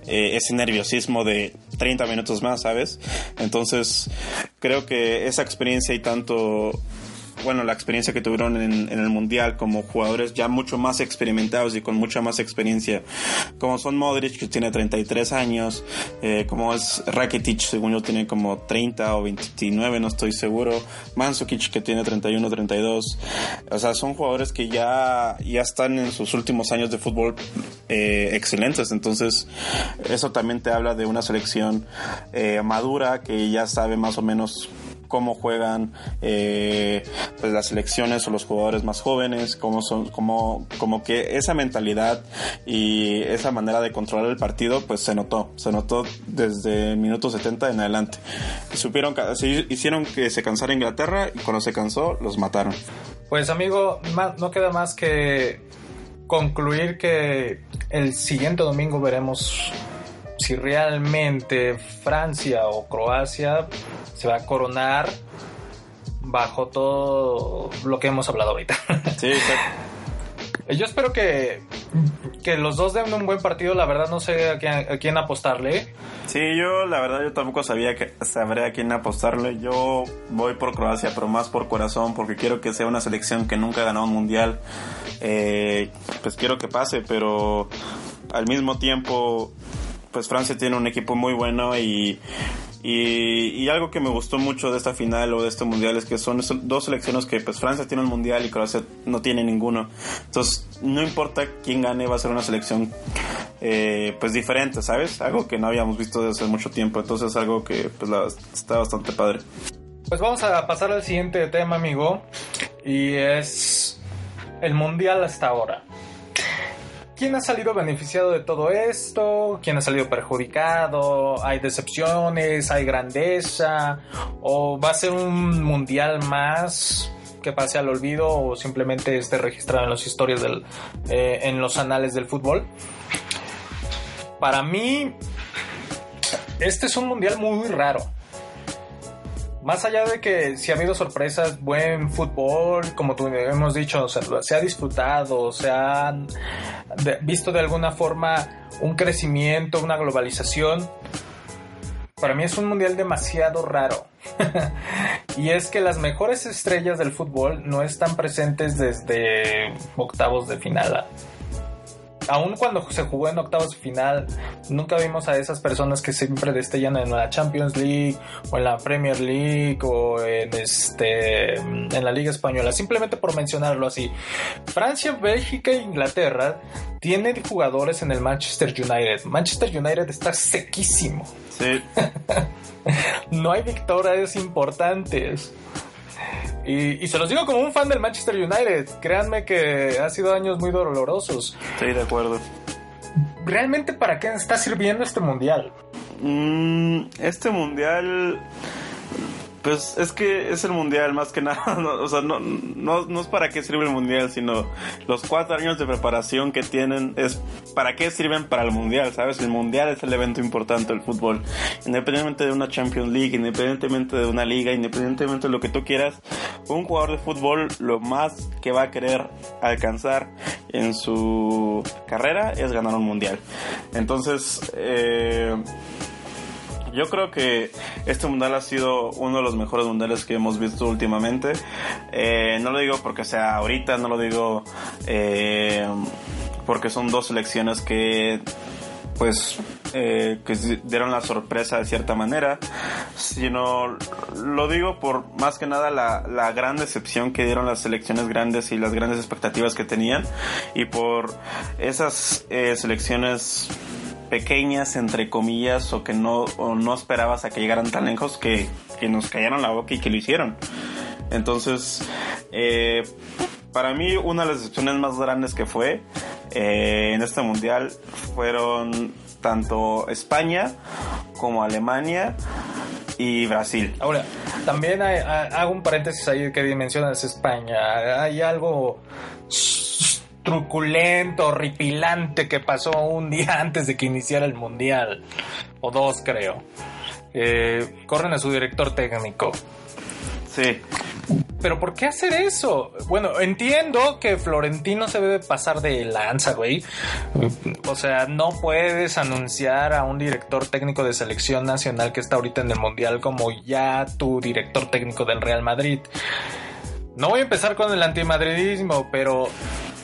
Speaker 3: eh, ese nerviosismo de 30 minutos más, ¿sabes? Entonces, creo que esa experiencia y tanto bueno, la experiencia que tuvieron en, el Mundial como jugadores ya mucho más experimentados y con mucha más experiencia, como son Modric, que tiene 33 años, eh, como es Rakitic, según yo, tiene como 30 o 29, no estoy seguro, Mansukic, que tiene 31, 32, o sea, son jugadores que ya, ya están en sus últimos años de fútbol eh, excelentes, entonces eso también te habla de una selección eh, madura que ya sabe más o menos cómo juegan eh, pues las selecciones o los jugadores más jóvenes, cómo son, cómo, como que esa mentalidad y esa manera de controlar el partido, pues se notó, se notó desde el minuto 70 en adelante. Supieron, hicieron que se cansara Inglaterra y cuando se cansó los mataron.
Speaker 2: Pues amigo, no queda más que concluir que el siguiente domingo veremos si realmente Francia o Croacia se va a coronar bajo todo lo que hemos hablado ahorita. <laughs>
Speaker 3: Sí,
Speaker 2: Yo espero que, que los dos den un buen partido. La verdad no sé a quién, apostarle.
Speaker 3: Sí, yo la verdad yo tampoco sabía que sabré a quién apostarle. Yo voy por Croacia, pero más por corazón, porque quiero que sea una selección que nunca ha ganado un mundial. Eh, pues quiero que pase, pero al mismo tiempo pues Francia tiene un equipo muy bueno y, y, algo que me gustó mucho de esta final o de este mundial es que son dos selecciones que pues Francia tiene un mundial y Croacia no tiene ninguno. Entonces no importa quién gane va a ser una selección eh, pues diferente, ¿sabes? Algo que no habíamos visto desde hace mucho tiempo. Entonces algo que pues está bastante padre.
Speaker 2: Pues vamos a pasar al siguiente tema, amigo. Y es el mundial hasta ahora. ¿Quién ha salido beneficiado de todo esto? ¿Quién ha salido perjudicado? ¿Hay decepciones? ¿Hay grandeza? ¿O va a ser un mundial más que pase al olvido o simplemente esté registrado en las historias del, eh, en los anales del fútbol? Para mí, este es un mundial muy raro. Más allá de que si ha habido sorpresas, buen fútbol, como tú hemos dicho, se ha disfrutado, se ha visto de alguna forma un crecimiento, una globalización. Para mí es un mundial demasiado raro. <laughs> y es que las mejores estrellas del fútbol no están presentes desde octavos de final aún cuando se jugó en octavos final, nunca vimos a esas personas que siempre destellan en la Champions League o en la Premier League o en este en la Liga Española, simplemente por mencionarlo así. Francia, Bélgica e Inglaterra tienen jugadores en el Manchester United. Manchester United está sequísimo.
Speaker 3: Sí. <laughs>
Speaker 2: no hay victorias importantes. Y, se los digo como un fan del Manchester United. Créanme que ha sido años muy dolorosos.
Speaker 3: Estoy de acuerdo.
Speaker 2: ¿Realmente para qué está sirviendo este mundial?
Speaker 3: Mm, este mundial pues es que es el mundial más que <laughs> nada, o sea, no, no, es para qué sirve el mundial, sino los cuatro años de preparación que tienen es para qué sirven para el mundial, ¿sabes? El mundial es el evento importante del fútbol, independientemente de una Champions League, independientemente de una liga, independientemente de lo que tú quieras, un jugador de fútbol lo más que va a querer alcanzar en su carrera es ganar un mundial. Entonces, eh, yo creo que este mundial ha sido uno de los mejores mundiales que hemos visto últimamente. Eh, no lo digo porque sea ahorita, no lo digo eh, porque son dos selecciones que pues eh, que dieron la sorpresa de cierta manera, sino lo digo por más que nada la, la, gran decepción que dieron las selecciones grandes y las grandes expectativas que tenían y por esas selecciones pequeñas, entre comillas, o que no, no esperabas a que llegaran tan lejos que, nos cayeron la boca y que lo hicieron. Entonces, eh, para mí una de las decepciones más grandes que fue eh, en este mundial fueron tanto España como Alemania y Brasil.
Speaker 2: Ahora, también hago un paréntesis ahí que mencionas España. Hay algo truculento, horripilante que pasó un día <laughs> antes de que iniciara el mundial, o dos creo. Eh, corren a su director técnico.
Speaker 3: Sí.
Speaker 2: Pero ¿por qué hacer eso? Bueno, entiendo que Florentino se debe pasar de lanza, güey. O sea, no puedes anunciar a un director técnico de selección nacional que está ahorita en el Mundial como ya tu director técnico del Real Madrid. No voy a empezar con el antimadridismo, pero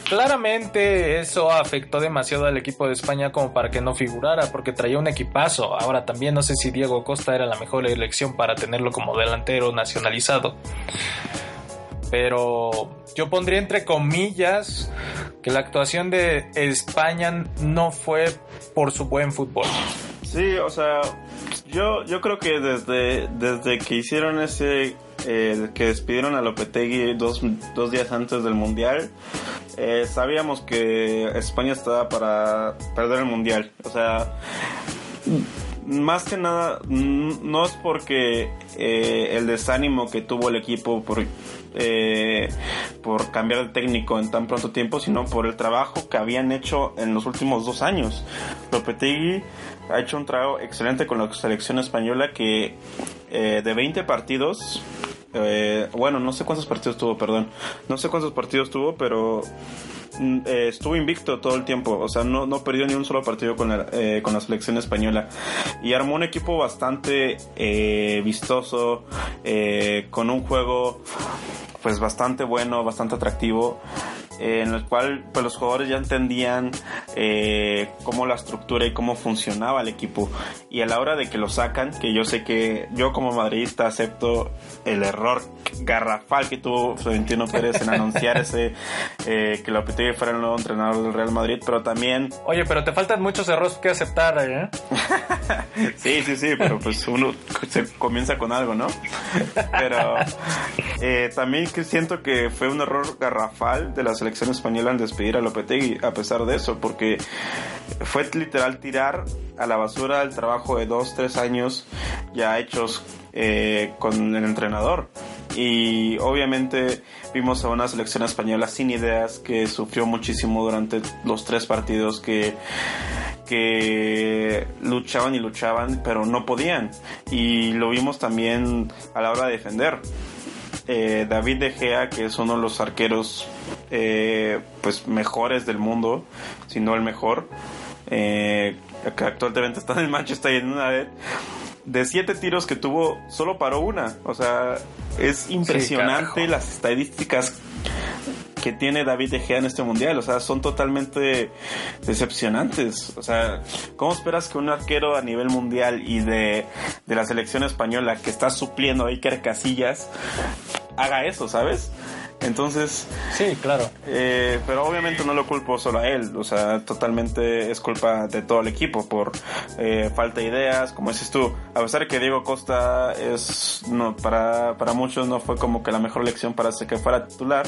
Speaker 2: Claramente eso afectó demasiado al equipo de España como para que no figurara, porque traía un equipazo. Ahora también no sé si Diego Costa era la mejor elección para tenerlo como delantero nacionalizado. Pero yo pondría entre comillas que la actuación de España no fue por su buen fútbol.
Speaker 3: Sí, o sea, yo, yo creo que desde, desde que hicieron ese eh, que despidieron a Lopetegui dos, dos días antes del Mundial, eh, sabíamos que España estaba para perder el Mundial. O sea, más que nada, no es porque eh, el desánimo que tuvo el equipo por, por cambiar de técnico en tan pronto tiempo, sino por el trabajo que habían hecho en los últimos dos años. Lopetegui ha hecho un trabajo excelente con la selección española que de 20 partidos eh, bueno, no sé cuántos partidos tuvo, perdón. No sé cuántos partidos tuvo, pero mm, eh, estuvo invicto todo el tiempo. O sea, no, no perdió ni un solo partido con la, eh, con la selección española. Y armó un equipo bastante vistoso, con un juego pues bastante bueno, bastante atractivo en el cual pues, los jugadores ya entendían eh, cómo la estructura y cómo funcionaba el equipo. Y a la hora de que lo sacan, que yo sé que yo como madridista acepto el error garrafal que tuvo Florentino Pérez en <laughs> anunciar ese eh, que Lopetegui fuera el nuevo entrenador del Real Madrid, pero también...
Speaker 2: Oye, pero te faltan muchos errores que aceptar, ¿eh? <laughs>
Speaker 3: sí, sí, sí, pero pues uno se comienza con algo, ¿no? Pero eh, también que siento que fue un error garrafal de la selección española en despedir a Lopetegui, a pesar de eso, porque fue literal tirar a la basura el trabajo de dos, tres años ya hechos eh, con el entrenador. Y obviamente vimos a una selección española sin ideas que sufrió muchísimo durante los tres partidos que que luchaban y luchaban, pero no podían. Y lo vimos también a la hora de defender. Eh, David De Gea, que es uno de los arqueros eh, pues mejores del mundo, si no el mejor, eh, que actualmente está en el Manchester United, de siete tiros que tuvo, solo paró una. O sea, es impresionante las estadísticas que tiene David De Gea en este mundial. O sea, son totalmente decepcionantes. O sea, ¿cómo esperas que un arquero a nivel mundial y de, de la selección española que está supliendo a Iker Casillas haga eso, ¿sabes? Entonces.
Speaker 2: Sí, claro.
Speaker 3: Eh, pero obviamente no lo culpo solo a él. O sea, totalmente es culpa de todo el equipo por eh, falta de ideas. Como dices tú, a pesar de que Diego Costa es. No, para, para muchos no fue como que la mejor elección para que fuera titular.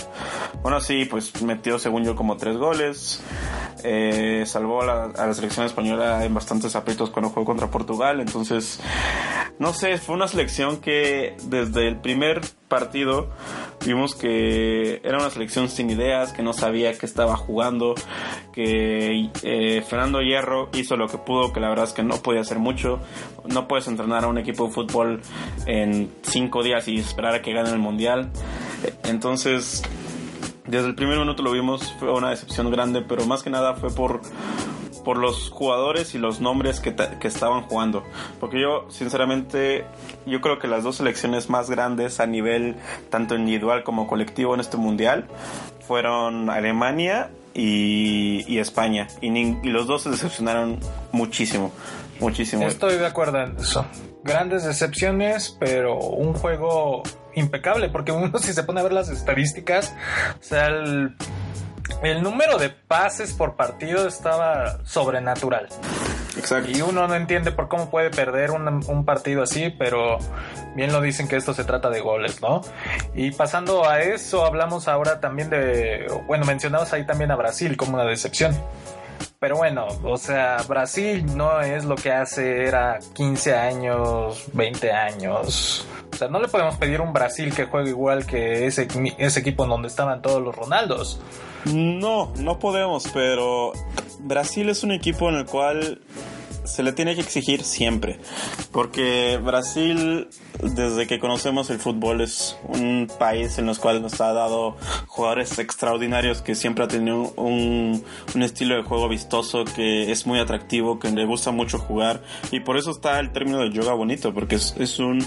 Speaker 3: Bueno, sí, pues metió, según yo, como tres goles. Eh, salvó a la, a la, selección española en bastantes aprietos cuando jugó contra Portugal. Entonces, no sé, fue una selección que desde el primer partido vimos que era una selección sin ideas, que no sabía que estaba jugando, que eh, Fernando Hierro hizo lo que pudo, que la verdad es que no podía hacer mucho. No puedes entrenar a un equipo de fútbol en cinco días y esperar a que gane el mundial. Entonces, desde el primer minuto lo vimos, fue una decepción grande, pero más que nada fue por por los jugadores y los nombres que, que, estaban jugando. Porque yo, sinceramente, yo creo que las dos selecciones más grandes a nivel tanto individual como colectivo en este mundial fueron Alemania y, y España. Y, y, los dos se decepcionaron muchísimo, muchísimo.
Speaker 2: Estoy de acuerdo en eso. Grandes decepciones, pero un juego impecable, porque uno <laughs> si se pone a ver las estadísticas, o sea, el el número de pases por partido estaba sobrenatural.
Speaker 3: Exacto.
Speaker 2: Y uno no entiende por cómo puede perder un, partido así, pero bien lo dicen que esto se trata de goles, ¿no? Y pasando a eso, hablamos ahora también de, bueno, mencionabas ahí también a Brasil como una decepción. Pero bueno, o sea, Brasil no es lo que hace era 15 años, 20 años. O sea, no le podemos pedir un Brasil que juegue igual que ese, ese equipo en donde estaban todos los Ronaldos.
Speaker 3: No, no podemos, pero Brasil es un equipo en el cual se le tiene que exigir siempre. Porque Brasil, desde que conocemos el fútbol, es un país en el cual nos ha dado jugadores extraordinarios que siempre ha tenido un, un estilo de juego vistoso que es muy atractivo, que le gusta mucho jugar. Y por eso está el término de yoga bonito, porque es, es un,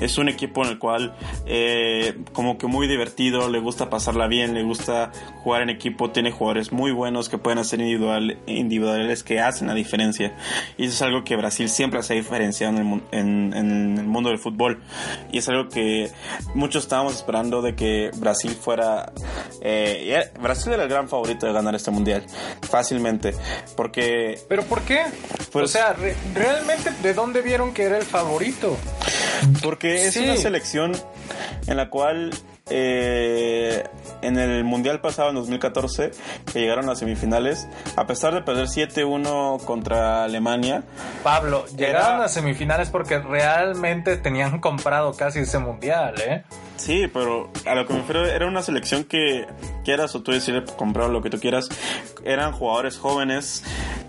Speaker 3: es un equipo en el cual, eh, como que muy divertido, le gusta pasarla bien, le gusta jugar en equipo, tiene jugadores muy buenos que pueden hacer individual, individuales que hacen la diferencia. Y eso es algo que Brasil siempre se ha diferenciado en el, en, en el mundo del fútbol. Y es algo que muchos estábamos esperando de que Brasil fuera... Eh, Brasil era el gran favorito de ganar este mundial. Fácilmente. Porque...
Speaker 2: ¿Pero por qué? Pues, o sea, re realmente, ¿de dónde vieron que era el favorito?
Speaker 3: Porque es sí. una selección en la cual eh, en el Mundial pasado, en 2014, que llegaron a semifinales, a pesar de perder 7-1 contra Alemania.
Speaker 2: Pablo, llegaron era... a semifinales porque realmente tenían comprado casi ese Mundial, ¿eh?
Speaker 3: Sí, pero a lo que me refiero era una selección que quieras o tú decir comprar lo que tú quieras, eran jugadores jóvenes,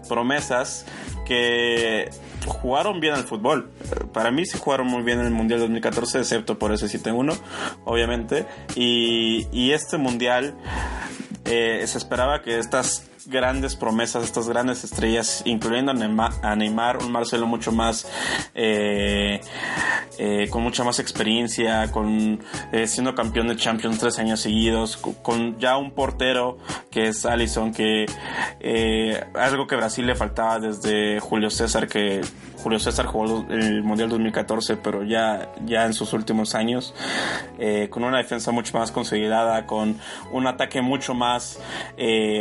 Speaker 3: promesas que jugaron bien al fútbol. Para mí sí jugaron muy bien en el Mundial 2014, excepto por ese 7-1, obviamente. Y, este Mundial eh, se esperaba que estas grandes promesas, estas grandes estrellas, incluyendo a Neymar, un Marcelo mucho más, eh, eh, con mucha más experiencia, con eh, siendo campeón de Champions tres años seguidos, con, ya un portero que es Allison, que eh, algo que Brasil le faltaba desde Julio César, que Julio César jugó el Mundial 2014, pero ya, ya en sus últimos años, con una defensa mucho más consolidada, con un ataque mucho más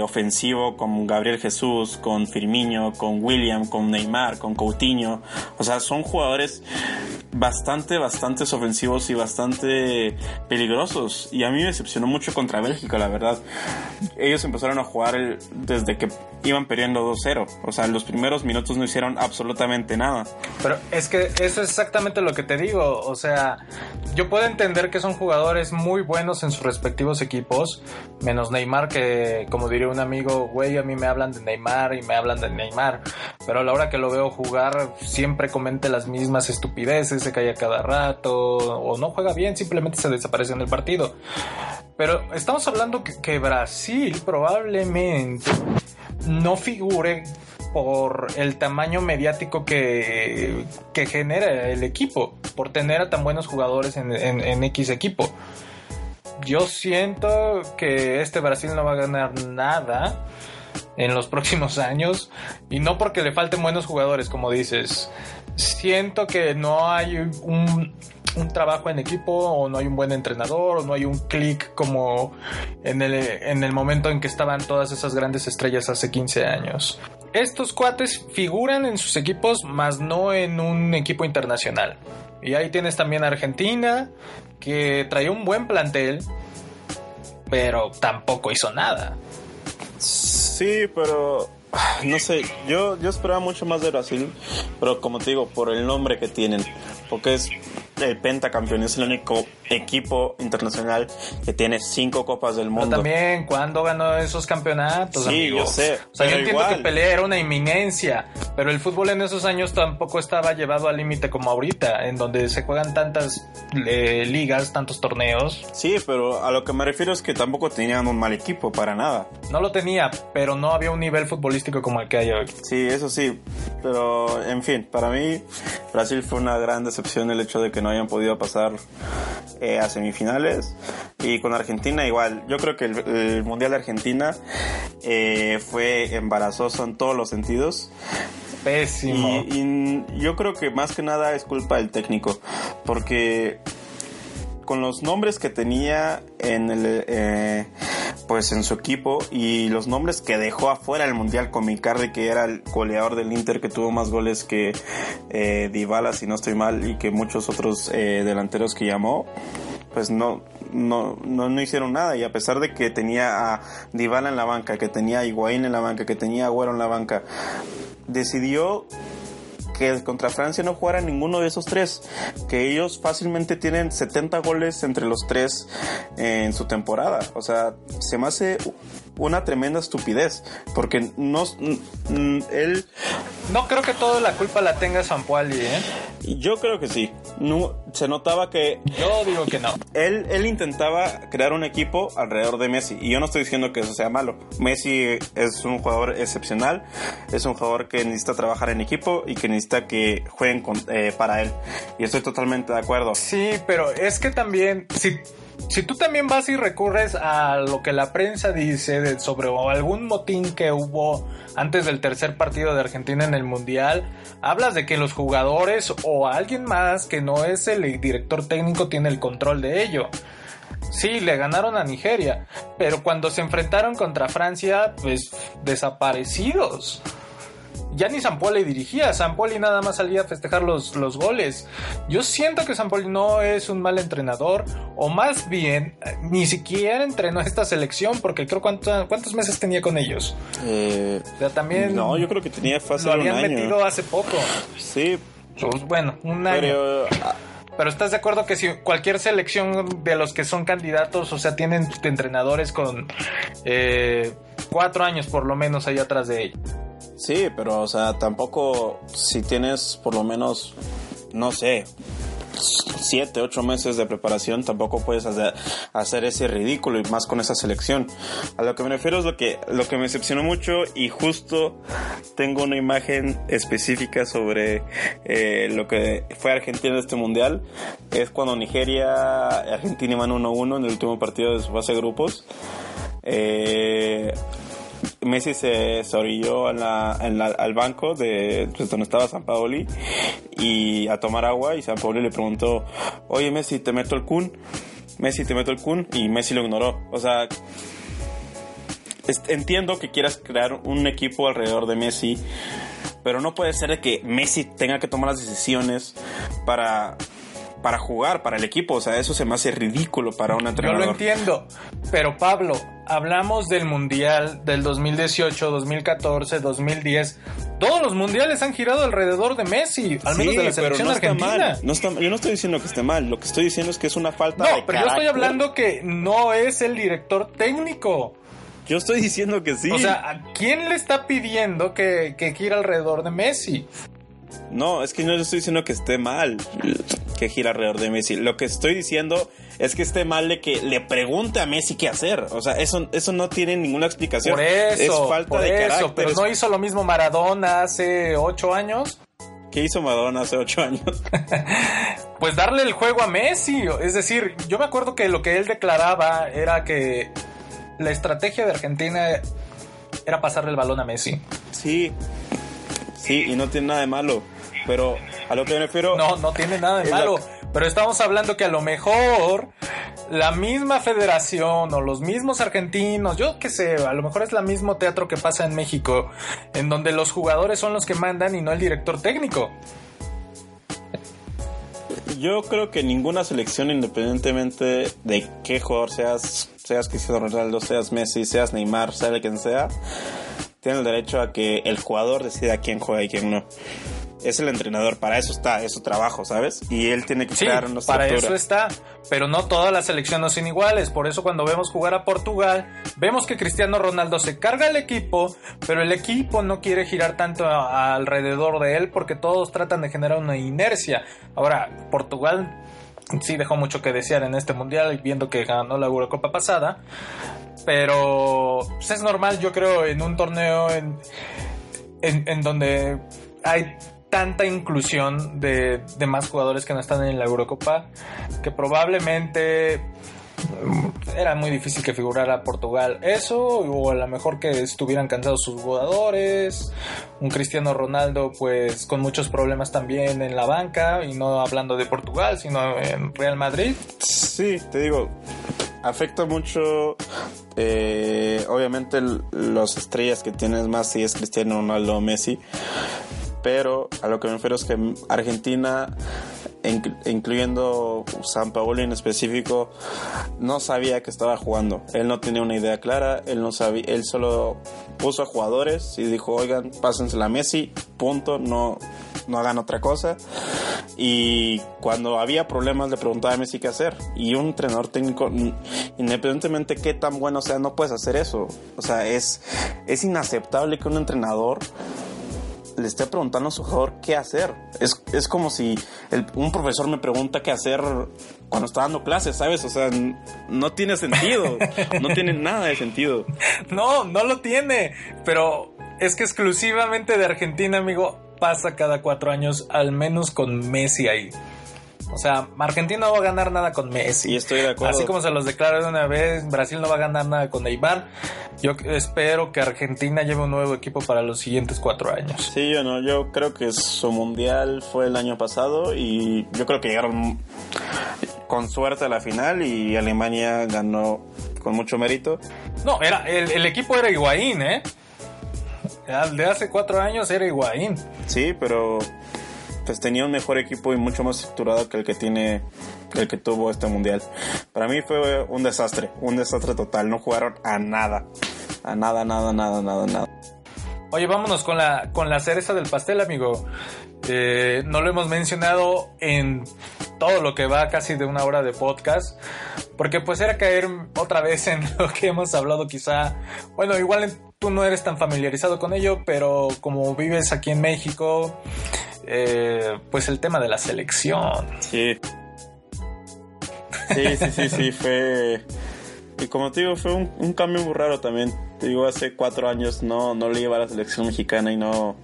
Speaker 3: ofensivo, con Gabriel Jesús, con Firmino, con William, con Neymar, con Coutinho. O sea, son jugadores bastante, bastante ofensivos y bastante peligrosos. Y a mí me decepcionó mucho contra Bélgica, la verdad. Ellos empezaron a jugar desde que iban perdiendo 2-0. O sea, los primeros minutos no hicieron absolutamente nada.
Speaker 2: Pero es que eso es exactamente lo que te digo. O sea, yo puedo entender que son jugadores muy buenos en sus respectivos equipos, menos Neymar, que como diría un amigo, güey, a mí me hablan de Neymar y me hablan de Neymar. Pero a la hora que lo veo jugar, siempre comente las mismas estupideces, se cae cada rato, o no juega bien, simplemente se desaparece en el partido. Pero estamos hablando que, Brasil probablemente no figure por el tamaño mediático que, que genera el equipo, por tener a tan buenos jugadores en, X equipo. Yo siento que este Brasil no va a ganar nada en los próximos <laughs> años y no porque le falten buenos jugadores, como dices. Siento que no hay un, un trabajo en equipo o no hay un buen entrenador o no hay un clic como en el, en el momento en que estaban todas esas grandes estrellas hace 15 años. Estos cuates figuran en sus equipos, más no en un equipo internacional. Y ahí tienes también a Argentina, que traía un buen plantel, pero tampoco hizo nada.
Speaker 3: Sí, pero <sighs> no sé, yo, yo esperaba mucho más de Brasil, pero como te digo, por el nombre que tienen, porque es el pentacampeón, es el único equipo internacional que tiene cinco copas del mundo.
Speaker 2: Pero también, ¿cuándo ganó esos campeonatos?
Speaker 3: Sí, yo sé.
Speaker 2: O sea, yo entiendo que pelea era una inminencia, pero el fútbol en esos años tampoco estaba llevado al límite como ahorita, en donde se juegan tantas eh, ligas, tantos torneos.
Speaker 3: Sí, pero a lo que me refiero es que tampoco tenían un mal equipo, para nada.
Speaker 2: No lo tenía, pero no había un nivel futbolístico como el que hay hoy.
Speaker 3: Sí, eso sí, pero en fin, para mí Brasil fue una gran decepción el hecho de que no hayan podido pasar eh, a semifinales. Y con Argentina igual. Yo creo que el, Mundial de Argentina eh, fue embarazoso en todos los sentidos.
Speaker 2: Pésimo.
Speaker 3: Y, yo creo que más que nada es culpa del técnico. Porque con los nombres que tenía en el eh, pues en su equipo y los nombres que dejó afuera el mundial con Micardi que era el goleador del Inter que tuvo más goles que eh, Dybala si no estoy mal y que muchos otros eh, delanteros que llamó pues no, no, no, hicieron nada. Y a pesar de que tenía a Dybala en la banca, que tenía a Higuaín en la banca, que tenía a Agüero en la banca, decidió que contra Francia no jugara ninguno de esos tres, que ellos fácilmente tienen 70 goles entre los tres en su temporada. O sea, se me hace una tremenda estupidez, porque no él
Speaker 2: no creo que toda la culpa la tenga Sampuali, ¿eh?
Speaker 3: Yo creo que sí. No, se notaba que
Speaker 2: yo digo que no.
Speaker 3: Él él intentaba crear un equipo alrededor de Messi y yo no estoy diciendo que eso sea malo. Messi es un jugador excepcional, es un jugador que necesita trabajar en equipo y que necesita que jueguen eh, para él. Y estoy totalmente de acuerdo.
Speaker 2: Sí, pero es que también si si tú también vas y recurres a lo que la prensa dice sobre algún motín que hubo antes del tercer partido de Argentina en el Mundial, hablas de que los jugadores o alguien más que no es el director técnico tiene el control de ello. Sí, le ganaron a Nigeria, pero cuando se enfrentaron contra Francia, pues desaparecidos ya ni Sampoli dirigía, Sampoli nada más salía a festejar los, los goles. Yo siento que Sampoli no es un mal entrenador, o más bien, ni siquiera entrenó esta selección, porque creo cuántos, cuántos meses tenía con ellos.
Speaker 3: Eh,
Speaker 2: o sea, también...
Speaker 3: No, yo creo que tenía fácil
Speaker 2: Lo habían metido hace poco.
Speaker 3: Sí.
Speaker 2: Pues, bueno, un año. Pero... Pero estás de acuerdo que si cualquier selección de los que son candidatos, o sea, tienen entrenadores con eh, cuatro años por lo menos ahí atrás de ellos.
Speaker 3: Sí, pero o sea, tampoco si tienes por lo menos, no sé, siete, ocho meses de preparación, tampoco puedes hacer, ese ridículo y más con esa selección. A lo que me refiero es lo que, lo que me decepcionó mucho y justo tengo una imagen específica sobre eh, lo que fue Argentina en este mundial. Es cuando Nigeria, Argentina iban 1-1 en el último partido de su fase de grupos. Eh, Messi se, se orilló al banco de pues, donde estaba San Paoli y a tomar agua y San Paoli le preguntó, oye Messi, ¿te meto el Kun? Messi, ¿te meto el Kun? Y Messi lo ignoró. O sea, entiendo que quieras crear un equipo alrededor de Messi pero no puede ser de que Messi tenga que tomar las decisiones para para jugar, para el equipo. O sea, eso se me hace ridículo para un entrenador.
Speaker 2: Yo lo entiendo. Pero Pablo, hablamos del Mundial del 2018, 2014, 2010. Todos los mundiales han girado alrededor de Messi, al menos de la selección
Speaker 3: no
Speaker 2: argentina.
Speaker 3: No está, yo no estoy diciendo que esté mal, lo que estoy diciendo es que es una falta
Speaker 2: no, pero yo estoy hablando que no es el director técnico.
Speaker 3: Yo estoy diciendo que sí.
Speaker 2: O sea, ¿a quién le está pidiendo que, que gira alrededor de Messi?
Speaker 3: No, es que no estoy diciendo que esté mal que gira alrededor de Messi. Lo que estoy diciendo es que esté mal de que le pregunte a Messi qué hacer. O sea, eso, eso no tiene ninguna explicación.
Speaker 2: Por eso, es falta de eso, Pero no hizo lo mismo Maradona hace ocho años.
Speaker 3: ¿Qué hizo Maradona hace ocho años? <laughs>
Speaker 2: pues darle el juego a Messi. Es decir, yo me acuerdo que lo que él declaraba era que la estrategia de Argentina era pasarle el balón a Messi.
Speaker 3: Sí, sí, y no tiene nada de malo. Pero a lo que me refiero.
Speaker 2: No, no tiene nada de malo. Pero estamos hablando que a lo mejor la misma federación o los mismos argentinos, yo qué sé, a lo mejor es el mismo teatro que pasa en México, en donde los jugadores son los que mandan y no el director técnico.
Speaker 3: Yo creo que ninguna selección, independientemente de qué jugador seas, seas Cristiano Ronaldo, seas Messi, seas Neymar, sea quien sea, tiene el derecho a que el jugador decida quién juega y quién no es el entrenador, para eso está, es su trabajo, ¿sabes? Y él tiene que crear una
Speaker 2: Para eso está, pero no todas las selecciones son iguales, por eso cuando vemos jugar a Portugal, vemos que Cristiano Ronaldo se carga el equipo, pero el equipo no quiere girar tanto alrededor de él porque todos tratan de generar una inercia. Ahora, Portugal sí dejó mucho que desear en este mundial, viendo que ganó la Eurocopa pasada, pero pues, es normal, yo creo, en un torneo en, en donde hay tanta inclusión de, de, más jugadores que no están en la Eurocopa que probablemente mm, era muy difícil que figurara Portugal eso o a lo mejor que estuvieran cansados sus jugadores. Un Cristiano Ronaldo pues con muchos problemas también en la banca y no hablando de Portugal sino en Real Madrid.
Speaker 3: Sí te digo afecta mucho eh, obviamente los estrellas que tienes más si es Cristiano Ronaldo o Messi pero a lo que me refiero es que Argentina, incluyendo San Paolo en específico, no sabía que estaba jugando. Él no tenía una idea clara, él no sabía, él solo puso a jugadores y dijo, oigan, pásensela a Messi, punto, no, no hagan otra cosa. Y cuando había problemas le preguntaba a Messi qué hacer. Y un entrenador técnico, independientemente qué tan bueno sea, no puedes hacer eso. O sea, es, es inaceptable que un entrenador le esté preguntando a su jugador qué hacer. Es, es como si un profesor me pregunta qué hacer cuando está dando clases, ¿sabes? O sea, no tiene sentido. <laughs> no tiene nada de sentido.
Speaker 2: No, no lo tiene. Pero es que exclusivamente de Argentina, amigo, pasa cada cuatro años, al menos con Messi ahí. O sea, Argentina no va a ganar nada con Messi.
Speaker 3: Y estoy de acuerdo.
Speaker 2: Así como se los declaré de una vez, Brasil no va a ganar nada con Neymar. Yo espero que Argentina lleve un nuevo equipo para los siguientes cuatro años.
Speaker 3: Sí, yo no. Yo creo que su mundial fue el año pasado y yo creo que llegaron con suerte a la final y Alemania ganó con mucho mérito.
Speaker 2: No, era el, equipo era Higuaín, ¿eh? De hace cuatro años era Higuaín.
Speaker 3: Sí, pero pues tenía un mejor equipo y mucho más estructurado que el que tiene el que tuvo este mundial. Para mí fue un desastre, un desastre total. No jugaron a nada, a nada, nada, nada, nada, nada.
Speaker 2: Oye, vámonos con la con la cereza del pastel, amigo. Eh, no lo hemos mencionado en todo lo que va casi de una hora de podcast, porque pues era caer otra vez en <laughs> lo que hemos hablado quizá, bueno, igual tú no eres tan familiarizado con ello, pero como vives aquí en México, eh, pues el tema de la selección.
Speaker 3: Sí. Sí, sí, sí, sí, fue... Y como te digo, fue un, cambio muy raro también. Te digo, hace cuatro años no, no le iba a la selección mexicana y no,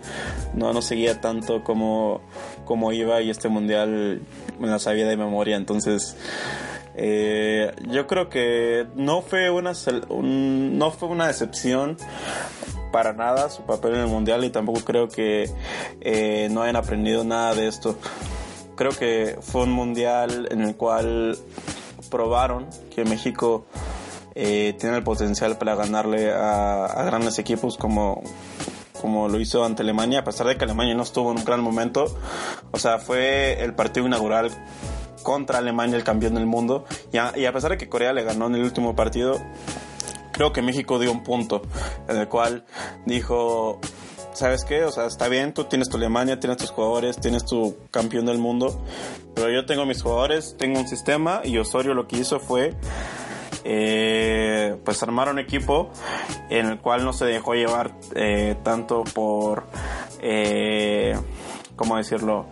Speaker 3: no, no seguía tanto como, como iba y este mundial me la sabía de memoria. Entonces, eh, yo creo que no fue una, no fue una decepción para nada su papel en el mundial y tampoco creo que eh, no hayan aprendido nada de esto. Creo que fue un mundial en el cual probaron que México eh, tiene el potencial para ganarle a, grandes equipos como como lo hizo ante Alemania, a pesar de que Alemania no estuvo en un gran momento. O sea, fue el partido inaugural contra Alemania, el campeón del mundo. Y a, pesar de que Corea le ganó en el último partido, creo que México dio un punto en el cual dijo, ¿sabes qué? O sea, está bien, tú tienes tu Alemania, tienes tus jugadores, tienes tu campeón del mundo, pero yo tengo mis jugadores, tengo un sistema y Osorio lo que hizo fue eh, pues armar un equipo en el cual no se dejó llevar eh, tanto por, eh, ¿cómo decirlo?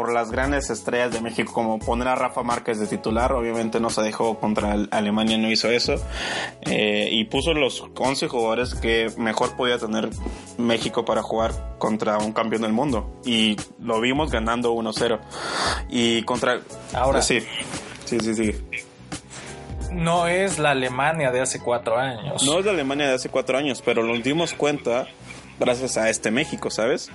Speaker 3: Por las grandes estrellas de México, como poner a Rafa Márquez de titular, obviamente no se dejó contra Alemania, no hizo eso, eh, y puso los 11 jugadores que mejor podía tener México para jugar contra un campeón del mundo, y lo vimos ganando 1-0. Y contra...
Speaker 2: Ahora
Speaker 3: sí, sí, sí, sí
Speaker 2: no es la Alemania de hace cuatro años.
Speaker 3: No es la Alemania de hace cuatro años, pero nos dimos cuenta gracias a este México, ¿sabes?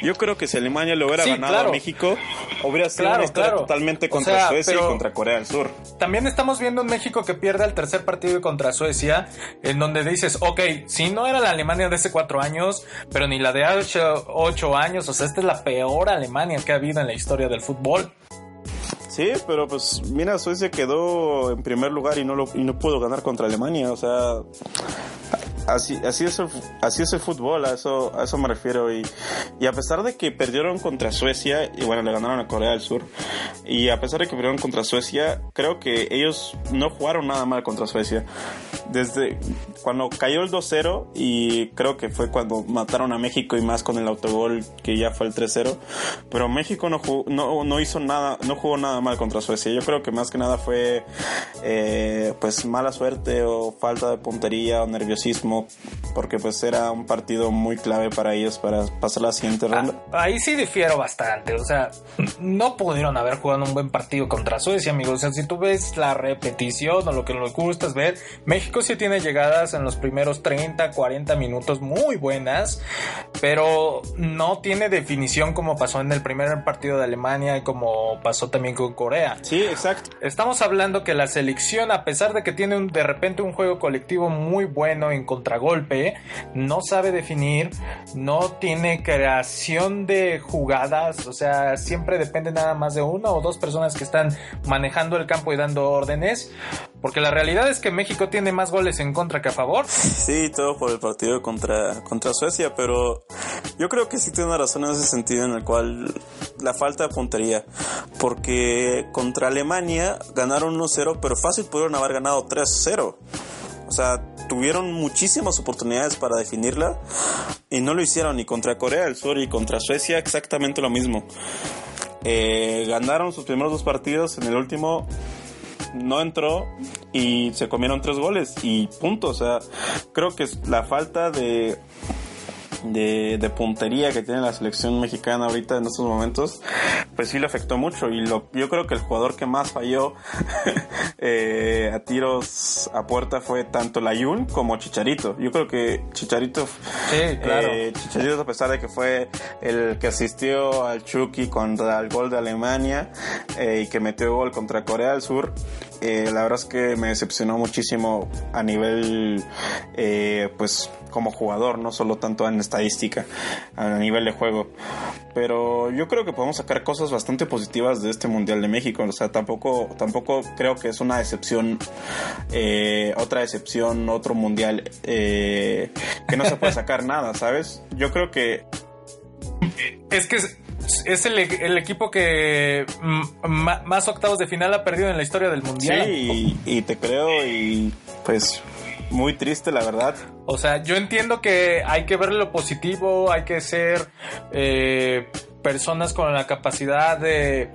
Speaker 3: Yo creo que si Alemania lo hubiera ganado a México, hubiera sido una totalmente contra Suecia y contra Corea del Sur.
Speaker 2: También estamos viendo un México que pierde el tercer partido contra Suecia, en donde dices, ok, si no era la Alemania de hace cuatro años, pero ni la de hace ocho años, o sea, esta es la peor Alemania que ha habido en la historia del fútbol.
Speaker 3: Sí, pero pues mira, Suecia quedó en primer lugar y no lo y no pudo ganar contra Alemania, o sea, así, así, es el, así es el fútbol, a eso, a eso me refiero. Y, y a pesar de que perdieron contra Suecia, y bueno, le ganaron a Corea del Sur, y a pesar de que perdieron contra Suecia, creo que ellos no jugaron nada mal contra Suecia. Desde cuando cayó el 2-0, y creo que fue cuando mataron a México y más con el autogol que ya fue el 3-0, pero México no, no, no hizo nada, no jugó nada mal contra Suecia. Yo creo que más que nada fue eh, pues mala suerte o falta de puntería o nerviosismo porque pues era un partido muy clave para ellos para pasar la siguiente ronda.
Speaker 2: Ah, ahí sí difiero bastante, o sea, no pudieron haber jugado un buen partido contra Suecia, amigos. O sea, si tú ves la repetición o lo que nos gusta es ver, México sí tiene llegadas en los primeros 30, 40 minutos muy buenas, pero no tiene definición como pasó en el primer partido de Alemania y como pasó también con Corea.
Speaker 3: Sí, exacto.
Speaker 2: Estamos hablando que la selección, a pesar de que tiene un, de repente un juego colectivo muy bueno en contragolpe, no sabe definir, no tiene creación de jugadas, o sea, siempre depende nada más de una o dos personas que están manejando el campo y dando órdenes, porque la realidad es que México tiene más goles en contra que a favor.
Speaker 3: Sí, todo por el partido contra, contra Suecia, pero yo creo que sí tiene una razón en ese sentido en el cual la falta de puntería, porque contra Alemania ganaron 1-0, pero fácil pudieron haber ganado 3-0. O sea, tuvieron muchísimas oportunidades para definirla y no lo hicieron ni contra Corea del Sur y contra Suecia exactamente lo mismo. Eh, ganaron sus primeros dos partidos, en el último no entró y se comieron tres goles y punto. O sea, creo que la falta de de, puntería que tiene la selección mexicana ahorita en estos momentos, pues sí le afectó mucho. Y lo, yo creo que el jugador que más falló <laughs> eh, a tiros a puerta fue tanto Layun como Chicharito. Yo creo que Chicharito,
Speaker 2: sí, claro.
Speaker 3: Eh, Chicharito a pesar de que fue el que asistió al Chucky contra el gol de Alemania eh, y que metió gol contra Corea del Sur, la verdad es que me decepcionó muchísimo a nivel, pues, como jugador, no solo tanto en estadística, a nivel de juego. Pero yo creo que podemos sacar cosas bastante positivas de este Mundial de México. O sea, tampoco, tampoco creo que es una decepción, eh, otra decepción, otro Mundial eh, que no se puede sacar <laughs> nada, ¿sabes? Yo creo que...
Speaker 2: Es que es el, el, equipo que más octavos de final ha perdido en la historia del mundial.
Speaker 3: Sí, y, y, te creo y pues muy triste, la verdad.
Speaker 2: O sea, yo entiendo que hay que ver lo positivo, hay que ser eh, personas con la capacidad de,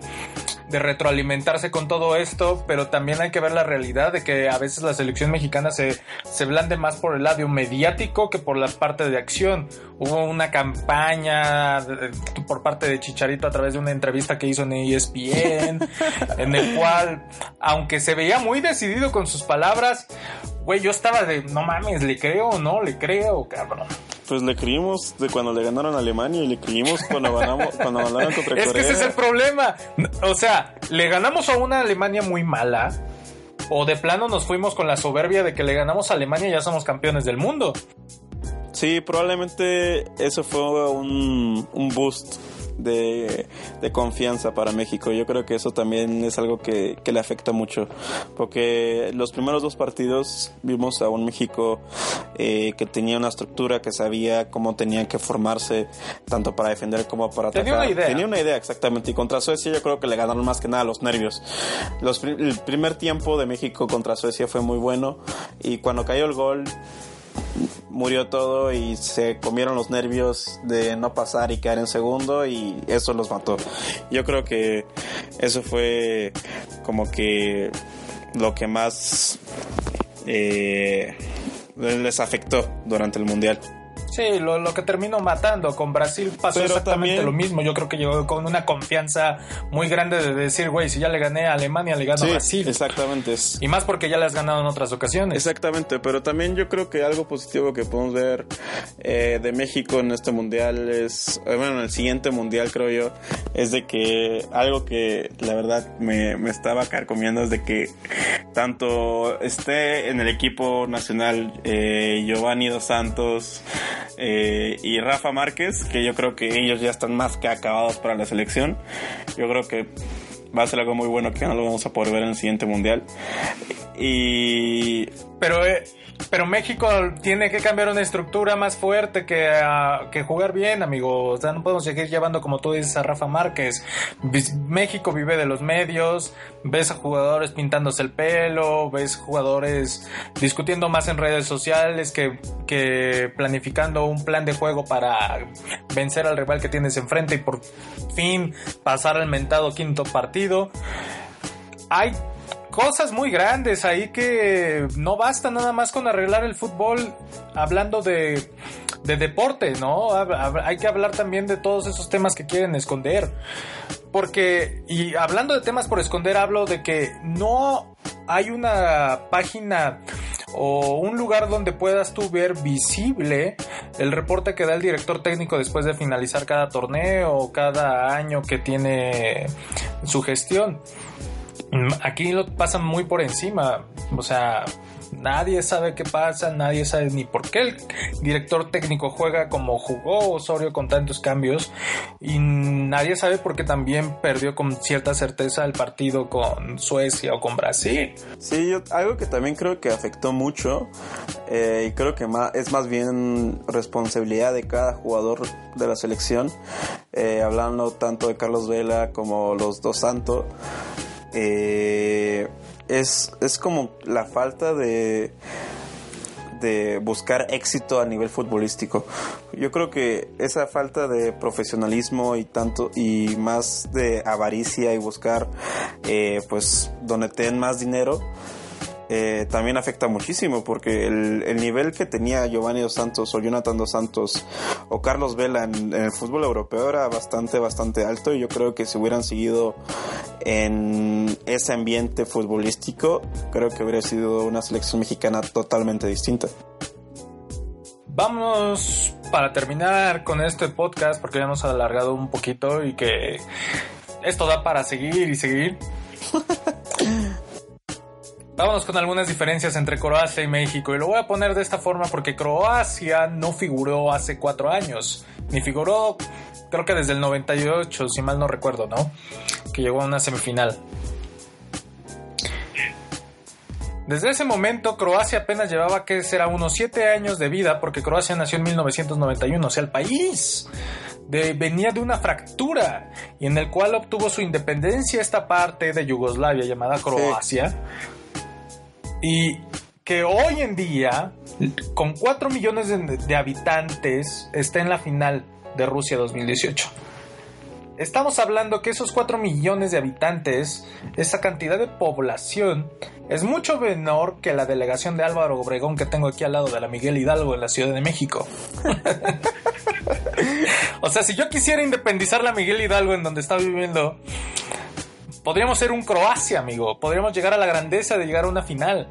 Speaker 2: de retroalimentarse con todo esto, pero también hay que ver la realidad de que a veces la selección mexicana se, se blande más por el lado mediático que por la parte de acción. Hubo una campaña por parte de Chicharito a través de una entrevista que hizo en ESPN, <laughs> en el cual, aunque se veía muy decidido con sus palabras, güey, yo estaba de, no mames, ¿le creo o no? ¿Le creo, cabrón?
Speaker 3: Pues le creímos de cuando le ganaron a Alemania y le creímos cuando ganamos, <laughs> cuando ganaron contra Corea.
Speaker 2: Es que ese es el problema. O sea, le ganamos a una Alemania muy mala. O de plano nos fuimos con la soberbia de que le ganamos a Alemania y ya somos campeones del mundo.
Speaker 3: Sí, probablemente eso fue un, un boost de, confianza para México. Yo creo que eso también es algo que, le afecta mucho, porque los primeros dos partidos vimos a un México eh, que tenía una estructura, que sabía cómo tenían que formarse, tanto para defender como para atacar.
Speaker 2: Tenía una idea.
Speaker 3: Tenía una idea, exactamente. Y contra Suecia yo creo que le ganaron más que nada los nervios. Los, el primer tiempo de México contra Suecia fue muy bueno y cuando cayó el gol murió todo y se comieron los nervios de no pasar y caer en segundo y eso los mató. Yo creo que eso fue como que lo que más eh, les afectó durante el mundial.
Speaker 2: Sí, lo, lo, que terminó matando con Brasil pasó exactamente lo mismo. Yo creo que llegó con una confianza muy grande de decir, güey, si ya le gané a Alemania, le gano a Brasil.
Speaker 3: Exactamente.
Speaker 2: Y más porque ya le has ganado en otras ocasiones.
Speaker 3: Exactamente, pero también yo creo que algo positivo que podemos ver eh, de México en este mundial es, eh, bueno, en el siguiente mundial creo yo, es de que algo que la verdad me, me estaba carcomiendo es de que tanto esté en el equipo nacional eh, Giovanni Dos Santos, eh, y Rafa Márquez, que yo creo que ellos ya están más que acabados para la selección. Yo creo que va a ser algo muy bueno que no lo vamos a poder ver en el siguiente mundial. Y.
Speaker 2: Pero eh, pero México tiene que cambiar una estructura más fuerte que, ah, que jugar bien, amigo. O sea, no podemos seguir llevando, como tú dices, a Rafa Márquez. México vive de los medios, ves a jugadores pintándose el pelo, ves jugadores discutiendo más en redes sociales que, que planificando un plan de juego para vencer al rival que tienes enfrente y por fin pasar al mentado quinto partido. Hay cosas muy grandes ahí que no basta nada más con arreglar el fútbol hablando de, de deporte, ¿no? Hay que hablar también de todos esos temas que quieren esconder. Porque, y hablando de temas por esconder, hablo de que no hay una página o un lugar donde puedas tú ver visible el reporte que da el director técnico después de finalizar cada torneo o cada año que tiene su gestión. Aquí lo pasan muy por encima. O sea, nadie sabe qué pasa, nadie sabe ni por qué el director técnico juega como jugó Osorio con tantos cambios y nadie sabe por qué también perdió con cierta certeza el partido con Suecia o con Brasil.
Speaker 3: Sí, algo que también creo que afectó mucho eh, y creo que es más bien responsabilidad de cada jugador de la selección, eh, hablando tanto de Carlos Vela como los dos Santos eh, es, es como la falta de de buscar éxito a nivel futbolístico. Yo creo que esa falta de profesionalismo y tanto y más de avaricia y buscar eh, pues donde ten más dinero eh, también afecta muchísimo porque el, nivel que tenía Giovanni Dos Santos o Jonathan Dos Santos o Carlos Vela en, el fútbol europeo era bastante, bastante alto y yo creo que si hubieran seguido en ese ambiente futbolístico, creo que hubiera sido una selección mexicana totalmente distinta.
Speaker 2: Vámonos para terminar con este podcast porque ya hemos alargado un poquito y que esto da para seguir y seguir. Vámonos con algunas diferencias entre Croacia y México. Y lo voy a poner de esta forma porque Croacia no figuró hace cuatro años. Ni figuró, creo que desde el 98, si mal no recuerdo, ¿no? Que llegó a una semifinal. Desde ese momento, Croacia apenas llevaba que será unos siete años de vida, porque Croacia nació en 1991, o sea, el país venía de una fractura y en el cual obtuvo su independencia esta parte de Yugoslavia llamada Croacia y que hoy en día, con 4 millones de, habitantes, está en la final de Rusia 2018. Estamos hablando que esos 4 millones de habitantes, esa cantidad de población, es mucho menor que la delegación de Álvaro Obregón que tengo aquí al lado de la Miguel Hidalgo en la Ciudad de México. <laughs> o sea, si yo quisiera independizar la Miguel Hidalgo en donde está viviendo, Podríamos ser un Croacia, amigo. Podríamos llegar a la grandeza de llegar a una final.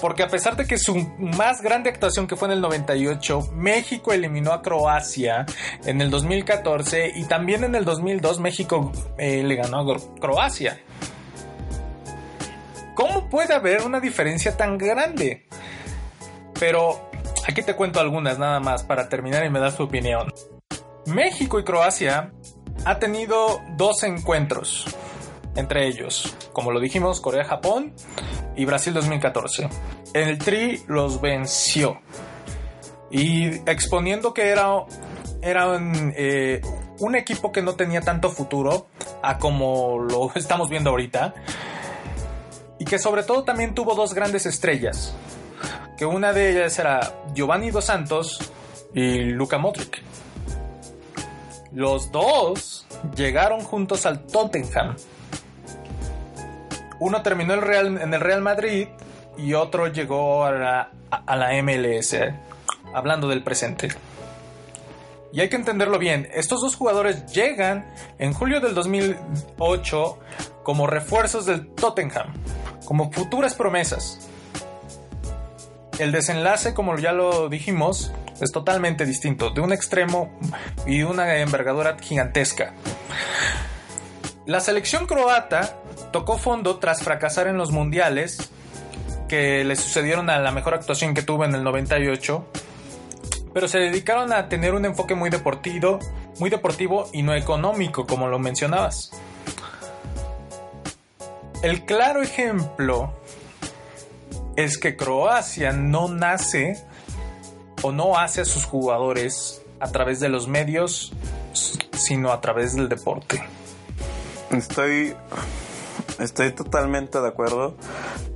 Speaker 2: Porque a pesar de que su más grande actuación que fue en el 98, México eliminó a Croacia en el 2014 y también en el 2002 México eh, le ganó a Croacia. ¿Cómo puede haber una diferencia tan grande? Pero Aquí te cuento algunas nada más para terminar y me das tu opinión. México y Croacia ha tenido dos encuentros entre ellos, como lo dijimos, Corea-Japón y Brasil 2014. En el Tri los venció y exponiendo que era, eh, un equipo que no tenía tanto futuro a como lo <laughs> estamos viendo ahorita y que sobre todo también tuvo dos grandes estrellas, que una de ellas era Giovanni Dos Santos y Luka Modric. Los dos llegaron juntos al Tottenham. Uno terminó el Real, en el Real Madrid y otro llegó a la, a la MLS, hablando del presente. Y hay que entenderlo bien, estos dos jugadores llegan en julio del 2008 como refuerzos del Tottenham, como futuras promesas. El desenlace, como ya lo dijimos, es totalmente distinto, de un extremo y una envergadura gigantesca. La selección croata tocó fondo tras fracasar en los mundiales que le sucedieron a la mejor actuación que tuvo en el 98 pero se dedicaron a tener un enfoque muy deportivo, muy deportivo y no económico, como lo mencionabas. El claro ejemplo es que Croacia no nace o no hace a sus jugadores a través de los medios, sino a través del deporte.
Speaker 3: Estoy Estoy totalmente de acuerdo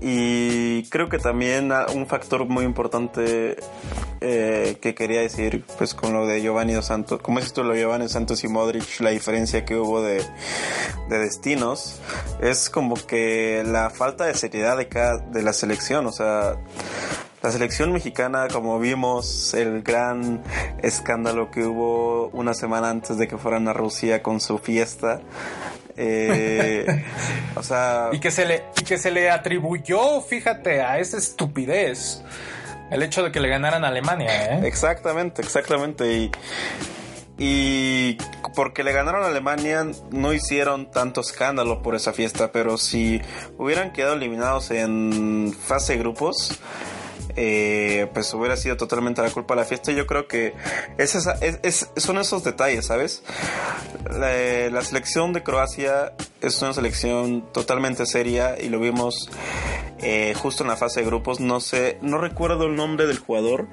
Speaker 3: y creo que también un factor muy importante eh, que quería decir, pues con lo de Giovanni Dos Santos, como es esto lo de Giovanni Santos y Modric, la diferencia que hubo de, de destinos, es como que la falta de seriedad de cada, de la selección, o sea, la selección mexicana, como vimos, el gran escándalo que hubo una semana antes de que fueran a Rusia con su fiesta, eh, <laughs> o sea.
Speaker 2: Y que, se le, y que se le atribuyó, fíjate, a esa estupidez. El hecho de que le ganaran a Alemania, ¿eh?
Speaker 3: Exactamente, exactamente. Y, y porque le ganaron a Alemania no hicieron tanto escándalo por esa fiesta, pero si hubieran quedado eliminados en fase de grupos, eh, pues hubiera sido totalmente la culpa de la fiesta. Yo creo que es es, son esos detalles, ¿sabes? La, selección de Croacia es una selección totalmente seria y lo vimos eh, justo en la fase de grupos. No sé, no recuerdo el nombre del jugador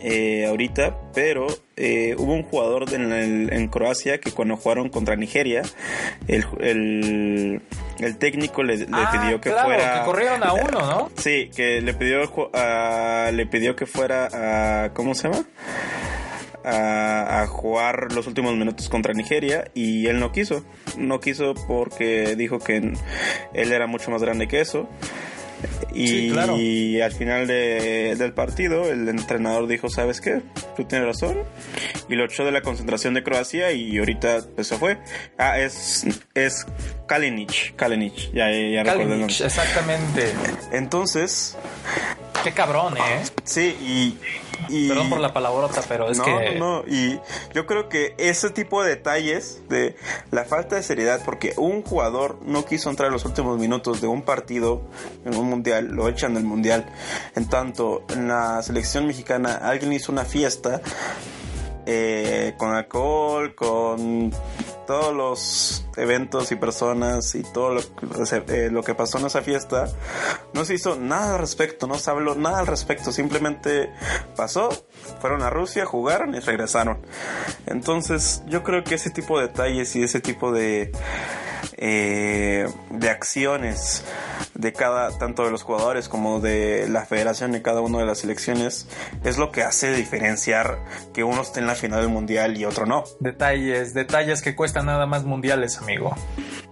Speaker 3: eh, ahorita, pero hubo un jugador en, Croacia que cuando jugaron contra Nigeria, el el técnico le,
Speaker 2: ah,
Speaker 3: pidió que
Speaker 2: claro,
Speaker 3: fuera.
Speaker 2: que corrieron a uno, ¿no? <laughs>
Speaker 3: Sí, que le pidió, le pidió que fuera a. ¿Cómo se llama? A, a, jugar los últimos minutos contra Nigeria y él no quiso. No quiso porque dijo que él era mucho más grande que eso. Y, al final del partido, el entrenador dijo: ¿Sabes qué? Tú tienes razón. Y lo echó de la concentración de Croacia y ahorita pues se fue. Ah, es, es Kalinic. Kalinic, ya, ya
Speaker 2: Kalinic, exactamente.
Speaker 3: Entonces.
Speaker 2: Qué cabrón, ¿eh?
Speaker 3: Sí, y
Speaker 2: Perdón por la palabrota, pero es que...
Speaker 3: No, no, y yo creo que ese tipo de detalles de la falta de seriedad, porque un jugador no quiso entrar en los últimos minutos de un partido en un mundial, lo echan del mundial. En tanto, en la selección mexicana alguien hizo una fiesta eh, con alcohol, con todos los eventos y personas y todo lo, eh, lo, que pasó en esa fiesta, no se hizo nada al respecto, no se habló nada al respecto, simplemente pasó, fueron a Rusia, jugaron y regresaron. Entonces yo creo que ese tipo de detalles y ese tipo de eh, de acciones de cada, tanto de los jugadores como de la federación de cada una de las selecciones, es lo que hace diferenciar que uno esté en la final del mundial y otro no.
Speaker 2: Detalles, detalles que cuestan nada más mundiales, amigo.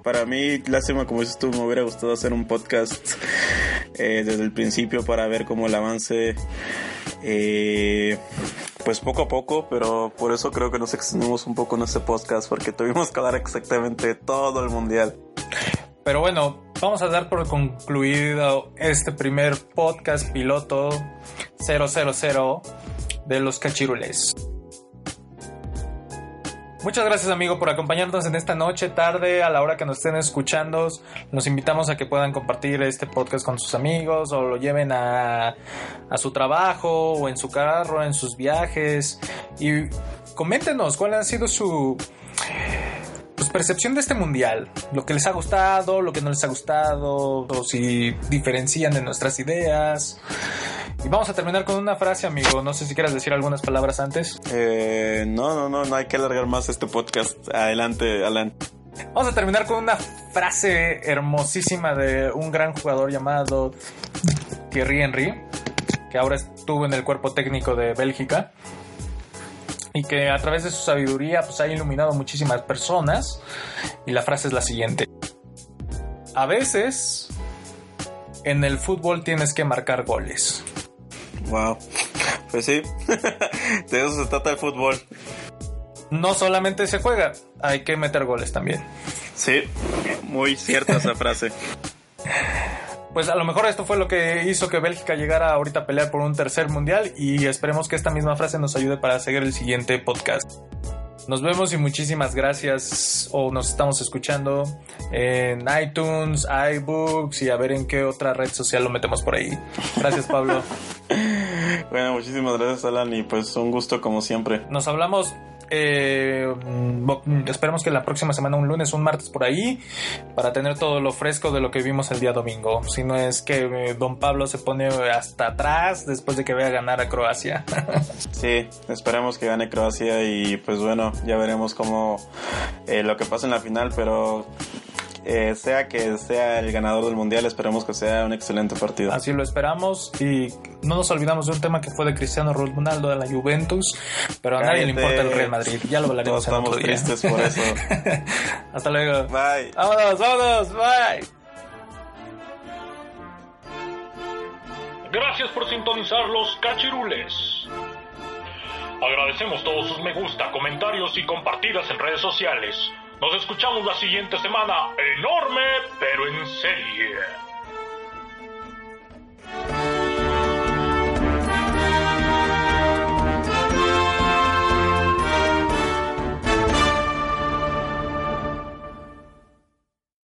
Speaker 3: Para mí, lástima, como dices tú, me hubiera gustado hacer un podcast eh, desde el principio para ver cómo el avance eh, pues poco a poco, pero por eso creo que nos extendimos un poco en este podcast, porque tuvimos que hablar exactamente todo el mundial.
Speaker 2: Pero bueno, vamos a dar por concluido este primer podcast piloto 000 de los cachirules. Muchas gracias amigo por acompañarnos en esta noche, tarde, a la hora que nos estén escuchando. Nos invitamos a que puedan compartir este podcast con sus amigos o lo lleven a, a su trabajo o en su carro, en sus viajes. Y coméntenos cuál ha sido su pues, percepción de este mundial, lo que les ha gustado, lo que no les ha gustado, o si diferencian de nuestras ideas. Y vamos a terminar con una frase, amigo. No sé si quieras decir algunas palabras antes.
Speaker 3: Eh, no, no, no, no hay que alargar más este podcast. Adelante, adelante.
Speaker 2: Vamos a terminar con una frase hermosísima de un gran jugador llamado Thierry Henry, que ahora estuvo en el cuerpo técnico de Bélgica y que a través de su sabiduría pues ha iluminado muchísimas personas. Y la frase es la siguiente. A veces en el fútbol tienes que marcar goles.
Speaker 3: Wow. Pues sí, <laughs> de eso se trata el fútbol.
Speaker 2: No solamente se juega, hay que meter goles también.
Speaker 3: Sí, muy cierta esa frase.
Speaker 2: Pues a lo mejor esto fue lo que hizo que Bélgica llegara ahorita a pelear por un tercer mundial y esperemos que esta misma frase nos ayude para seguir el siguiente podcast. Nos vemos y muchísimas gracias o nos estamos escuchando en iTunes, iBooks y a ver en qué otra red social lo metemos por ahí. Gracias Pablo. <laughs>
Speaker 3: bueno, muchísimas gracias Alan y pues un gusto como siempre.
Speaker 2: Nos hablamos eh, mm, esperemos que la próxima semana, un lunes, un martes por ahí, para tener todo lo fresco de lo que vimos el día domingo. Si no es que eh, Don Pablo se pone hasta atrás después de que vea ganar a Croacia. <laughs>
Speaker 3: sí, esperemos que gane Croacia y pues bueno, ya veremos cómo eh, lo que pasa en la final, pero eh, sea que sea el ganador del mundial, esperemos que sea un excelente partido.
Speaker 2: Así lo esperamos y no nos olvidamos de un tema que fue de Cristiano Ronaldo de la Juventus, pero a nadie le importa el Real Madrid. Ya lo hablaremos en otro día.
Speaker 3: tristes por eso. <laughs>
Speaker 2: Hasta luego.
Speaker 3: Bye.
Speaker 2: Vámonos, vámonos. Bye.
Speaker 1: Gracias por sintonizar los cachirules. Agradecemos todos sus me gusta, comentarios y compartidas en redes sociales. Nos escuchamos la siguiente semana, enorme pero en serie.